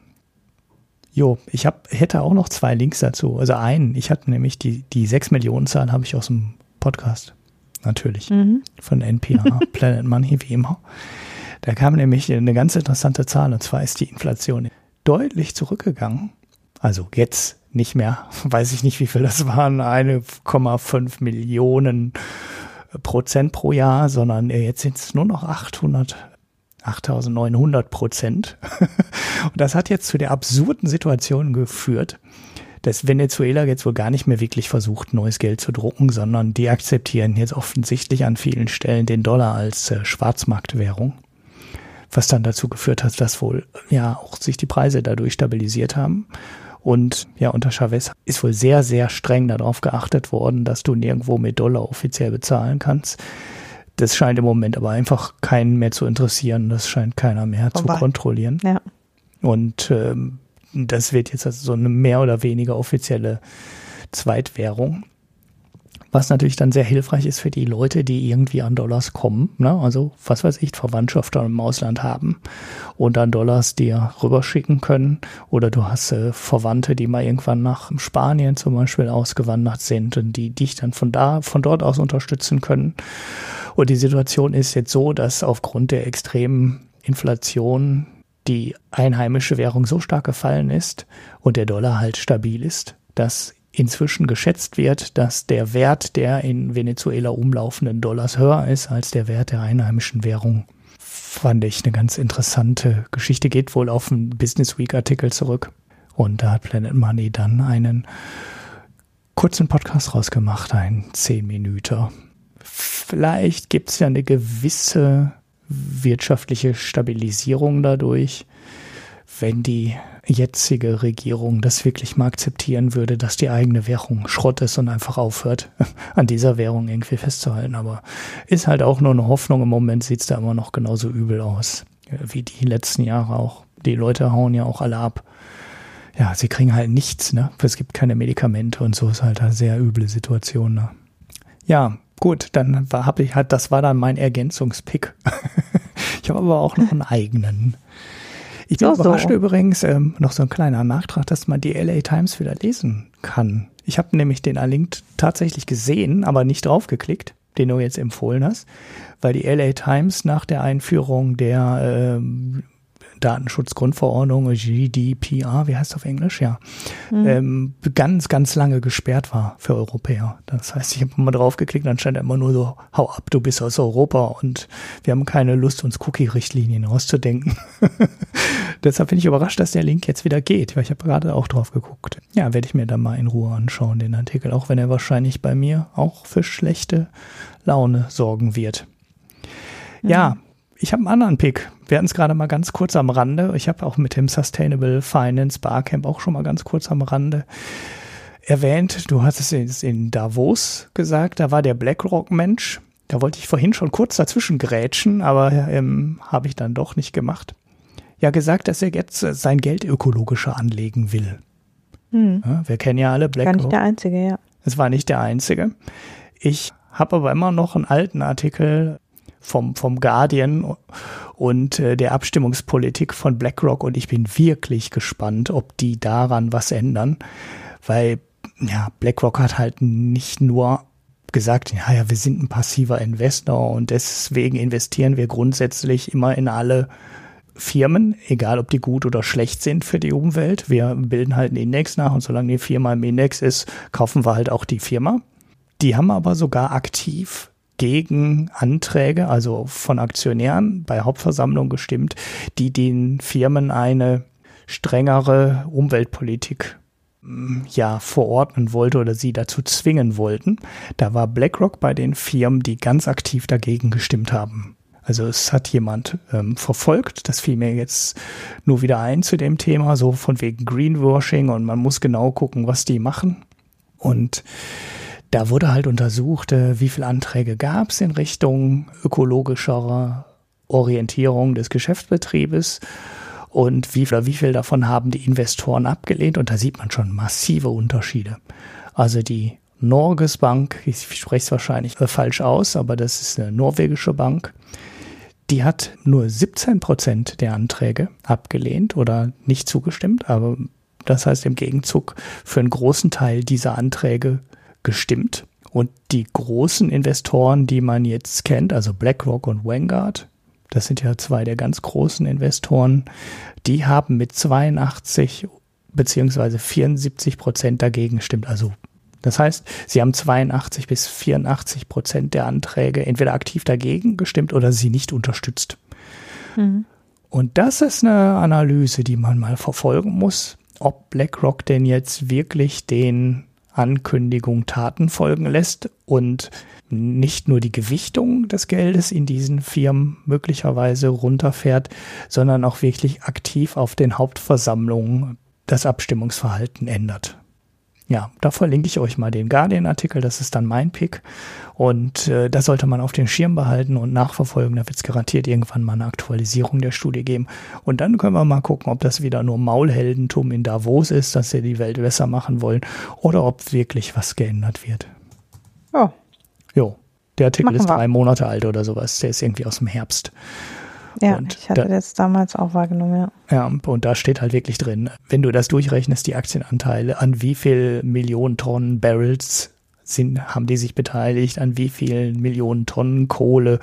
Jo, ich hab, hätte auch noch zwei Links dazu. Also einen, ich hatte nämlich die, die 6 Millionen Zahl habe ich aus dem Podcast. Natürlich. Mhm. Von NPR, Planet Money, wie immer. Da kam nämlich eine ganz interessante Zahl, und zwar ist die Inflation deutlich zurückgegangen. Also jetzt nicht mehr, weiß ich nicht, wie viel das waren, 1,5 Millionen Prozent pro Jahr, sondern jetzt sind es nur noch 800 8900 Prozent. Und das hat jetzt zu der absurden Situation geführt, dass Venezuela jetzt wohl gar nicht mehr wirklich versucht, neues Geld zu drucken, sondern die akzeptieren jetzt offensichtlich an vielen Stellen den Dollar als äh, Schwarzmarktwährung. Was dann dazu geführt hat, dass wohl ja auch sich die Preise dadurch stabilisiert haben. Und ja, unter Chavez ist wohl sehr, sehr streng darauf geachtet worden, dass du nirgendwo mit Dollar offiziell bezahlen kannst. Das scheint im Moment aber einfach keinen mehr zu interessieren. Das scheint keiner mehr Vorbei. zu kontrollieren. Ja. Und ähm, das wird jetzt also so eine mehr oder weniger offizielle Zweitwährung. Was natürlich dann sehr hilfreich ist für die Leute, die irgendwie an Dollars kommen. Ne? Also, was weiß ich, Verwandtschaft im Ausland haben und dann Dollars dir rüberschicken können. Oder du hast äh, Verwandte, die mal irgendwann nach Spanien zum Beispiel ausgewandert sind und die dich dann von da, von dort aus unterstützen können. Und die Situation ist jetzt so, dass aufgrund der extremen Inflation die einheimische Währung so stark gefallen ist und der Dollar halt stabil ist, dass inzwischen geschätzt wird, dass der Wert der in Venezuela umlaufenden Dollars höher ist als der Wert der einheimischen Währung. Fand ich eine ganz interessante Geschichte, geht wohl auf einen Business Week Artikel zurück. Und da hat Planet Money dann einen kurzen Podcast rausgemacht, ein 10 Minuten. Vielleicht gibt es ja eine gewisse wirtschaftliche Stabilisierung dadurch, wenn die jetzige Regierung das wirklich mal akzeptieren würde, dass die eigene Währung Schrott ist und einfach aufhört, an dieser Währung irgendwie festzuhalten. Aber ist halt auch nur eine Hoffnung. Im Moment sieht es da immer noch genauso übel aus, wie die letzten Jahre auch. Die Leute hauen ja auch alle ab. Ja, sie kriegen halt nichts, ne? Es gibt keine Medikamente und so ist halt eine sehr üble Situation. Ne? Ja, gut, dann habe ich halt, das war dann mein Ergänzungspick. ich habe aber auch noch einen eigenen. Ich bin so, überrascht so. übrigens, ähm, noch so ein kleiner Nachtrag, dass man die LA Times wieder lesen kann. Ich habe nämlich den Link tatsächlich gesehen, aber nicht draufgeklickt, den du jetzt empfohlen hast, weil die LA Times nach der Einführung der ähm, Datenschutzgrundverordnung, GDPR, wie heißt das auf Englisch? Ja. Mhm. Ähm, ganz, ganz lange gesperrt war für Europäer. Das heißt, ich habe mal draufgeklickt, dann stand immer nur so, hau ab, du bist aus Europa und wir haben keine Lust, uns Cookie-Richtlinien auszudenken. Deshalb bin ich überrascht, dass der Link jetzt wieder geht, weil ich habe gerade auch drauf geguckt. Ja, werde ich mir dann mal in Ruhe anschauen, den Artikel, auch wenn er wahrscheinlich bei mir auch für schlechte Laune sorgen wird. Mhm. Ja, ich habe einen anderen Pick. Wir hatten es gerade mal ganz kurz am Rande. Ich habe auch mit dem Sustainable Finance Barcamp auch schon mal ganz kurz am Rande erwähnt. Du hast es in Davos gesagt, da war der BlackRock-Mensch. Da wollte ich vorhin schon kurz dazwischen grätschen, aber ähm, habe ich dann doch nicht gemacht. Ja, gesagt, dass er jetzt sein Geld ökologischer anlegen will. Hm. Ja, wir kennen ja alle BlackRock. War nicht der Einzige, ja. Es war nicht der Einzige. Ich habe aber immer noch einen alten Artikel vom, vom Guardian und äh, der Abstimmungspolitik von BlackRock und ich bin wirklich gespannt, ob die daran was ändern, weil ja, BlackRock hat halt nicht nur gesagt, ja, ja, wir sind ein passiver Investor und deswegen investieren wir grundsätzlich immer in alle Firmen, egal ob die gut oder schlecht sind für die Umwelt. Wir bilden halt einen Index nach und solange die Firma im Index ist, kaufen wir halt auch die Firma. Die haben aber sogar aktiv gegen Anträge, also von Aktionären bei Hauptversammlung gestimmt, die den Firmen eine strengere Umweltpolitik mm, ja verordnen wollte oder sie dazu zwingen wollten. Da war BlackRock bei den Firmen, die ganz aktiv dagegen gestimmt haben. Also es hat jemand ähm, verfolgt, das fiel mir jetzt nur wieder ein zu dem Thema, so von wegen Greenwashing und man muss genau gucken, was die machen. Und da wurde halt untersucht, äh, wie viele Anträge gab es in Richtung ökologischerer Orientierung des Geschäftsbetriebes und wie, wie viel davon haben die Investoren abgelehnt. Und da sieht man schon massive Unterschiede. Also die Norges Bank, ich spreche es wahrscheinlich äh, falsch aus, aber das ist eine norwegische Bank, die hat nur 17 Prozent der Anträge abgelehnt oder nicht zugestimmt, aber das heißt im Gegenzug für einen großen Teil dieser Anträge gestimmt. Und die großen Investoren, die man jetzt kennt, also BlackRock und Vanguard, das sind ja zwei der ganz großen Investoren, die haben mit 82 beziehungsweise 74 Prozent dagegen gestimmt. Also das heißt, sie haben 82 bis 84 Prozent der Anträge entweder aktiv dagegen gestimmt oder sie nicht unterstützt. Mhm. Und das ist eine Analyse, die man mal verfolgen muss, ob BlackRock denn jetzt wirklich den Ankündigung Taten folgen lässt und nicht nur die Gewichtung des Geldes in diesen Firmen möglicherweise runterfährt, sondern auch wirklich aktiv auf den Hauptversammlungen das Abstimmungsverhalten ändert. Ja, da verlinke ich euch mal den Guardian-Artikel, das ist dann mein Pick. Und äh, das sollte man auf den Schirm behalten und nachverfolgen. Da wird es garantiert irgendwann mal eine Aktualisierung der Studie geben. Und dann können wir mal gucken, ob das wieder nur Maulheldentum in Davos ist, dass sie die Welt besser machen wollen, oder ob wirklich was geändert wird. Oh. Jo. Der Artikel Machen ist drei wir. Monate alt oder sowas. Der ist irgendwie aus dem Herbst. Ja, und ich hatte da, das damals auch wahrgenommen, ja. Ja, und da steht halt wirklich drin, wenn du das durchrechnest, die Aktienanteile, an wie viel Millionen Tonnen Barrels sind, haben die sich beteiligt, an wie vielen Millionen Tonnen Kohle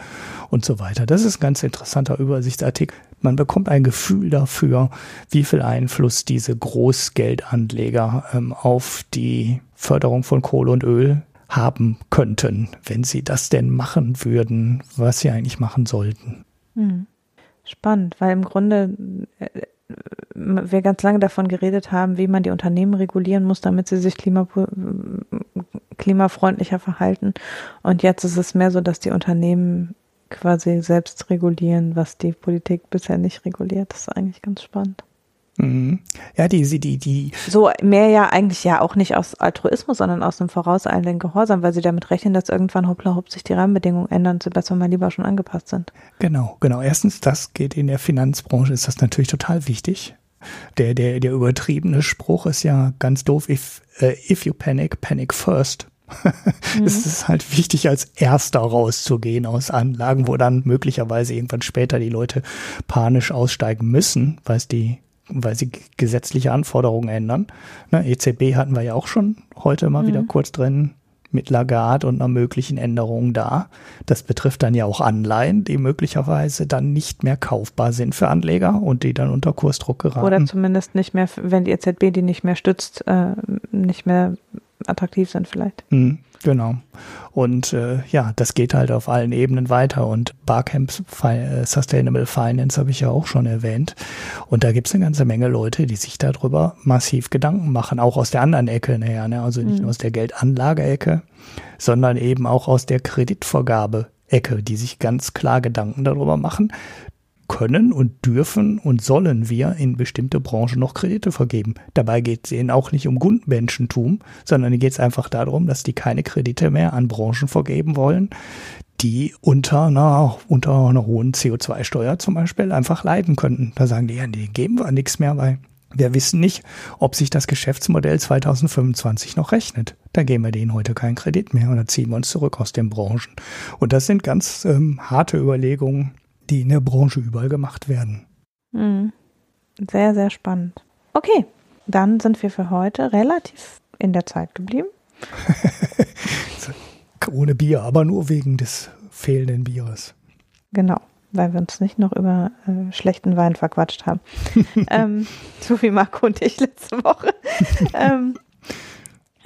und so weiter. Das ist ein ganz interessanter Übersichtsartikel. Man bekommt ein Gefühl dafür, wie viel Einfluss diese Großgeldanleger ähm, auf die Förderung von Kohle und Öl haben könnten, wenn sie das denn machen würden, was sie eigentlich machen sollten. Hm. Spannend, weil im Grunde äh, wir ganz lange davon geredet haben, wie man die Unternehmen regulieren muss, damit sie sich klima, klimafreundlicher verhalten. Und jetzt ist es mehr so, dass die Unternehmen quasi selbst regulieren, was die Politik bisher nicht reguliert. Das ist eigentlich ganz spannend. Mhm. Ja, die, die, die. So mehr ja eigentlich ja auch nicht aus Altruismus, sondern aus einem vorauseilenden Gehorsam, weil sie damit rechnen, dass irgendwann hoppla hopp sich die Rahmenbedingungen ändern, sie besser mal lieber schon angepasst sind. Genau, genau. Erstens, das geht in der Finanzbranche, ist das natürlich total wichtig. Der, der, der übertriebene Spruch ist ja ganz doof, if, uh, if you panic, panic first. mhm. Es ist halt wichtig, als Erster rauszugehen aus Anlagen, wo dann möglicherweise irgendwann später die Leute panisch aussteigen müssen, weil es die weil sie gesetzliche Anforderungen ändern. Ne, EZB hatten wir ja auch schon heute mal mhm. wieder kurz drin mit Lagarde und einer möglichen Änderung da. Das betrifft dann ja auch Anleihen, die möglicherweise dann nicht mehr kaufbar sind für Anleger und die dann unter Kursdruck geraten. Oder zumindest nicht mehr, wenn die EZB die nicht mehr stützt, äh, nicht mehr attraktiv sind vielleicht. Mhm. Genau. Und äh, ja, das geht halt auf allen Ebenen weiter. Und Barcamps Fi Sustainable Finance habe ich ja auch schon erwähnt. Und da gibt es eine ganze Menge Leute, die sich darüber massiv Gedanken machen, auch aus der anderen Ecke näher. Ne? Also nicht mhm. nur aus der Geldanlage-Ecke, sondern eben auch aus der Kreditvergabe-Ecke, die sich ganz klar Gedanken darüber machen, können und dürfen und sollen wir in bestimmte Branchen noch Kredite vergeben. Dabei geht es ihnen auch nicht um Gutmenschentum, sondern geht es einfach darum, dass die keine Kredite mehr an Branchen vergeben wollen, die unter einer, unter einer hohen CO2-Steuer zum Beispiel einfach leiden könnten. Da sagen die, ja, die geben wir nichts mehr, weil wir wissen nicht, ob sich das Geschäftsmodell 2025 noch rechnet. Da geben wir denen heute keinen Kredit mehr oder ziehen wir uns zurück aus den Branchen. Und das sind ganz ähm, harte Überlegungen, die in der Branche überall gemacht werden. Mhm. Sehr, sehr spannend. Okay, dann sind wir für heute relativ in der Zeit geblieben. Ohne Bier, aber nur wegen des fehlenden Bieres. Genau, weil wir uns nicht noch über äh, schlechten Wein verquatscht haben. ähm, so wie Marco und ich letzte Woche. ähm,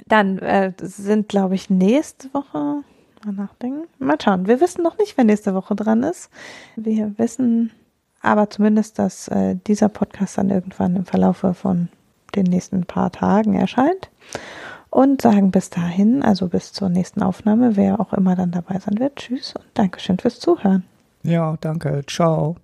dann äh, sind, glaube ich, nächste Woche Mal nachdenken. Mal schauen. Wir wissen noch nicht, wer nächste Woche dran ist. Wir wissen aber zumindest, dass äh, dieser Podcast dann irgendwann im Verlaufe von den nächsten paar Tagen erscheint. Und sagen bis dahin, also bis zur nächsten Aufnahme, wer auch immer dann dabei sein wird, tschüss und Dankeschön fürs Zuhören. Ja, danke. Ciao.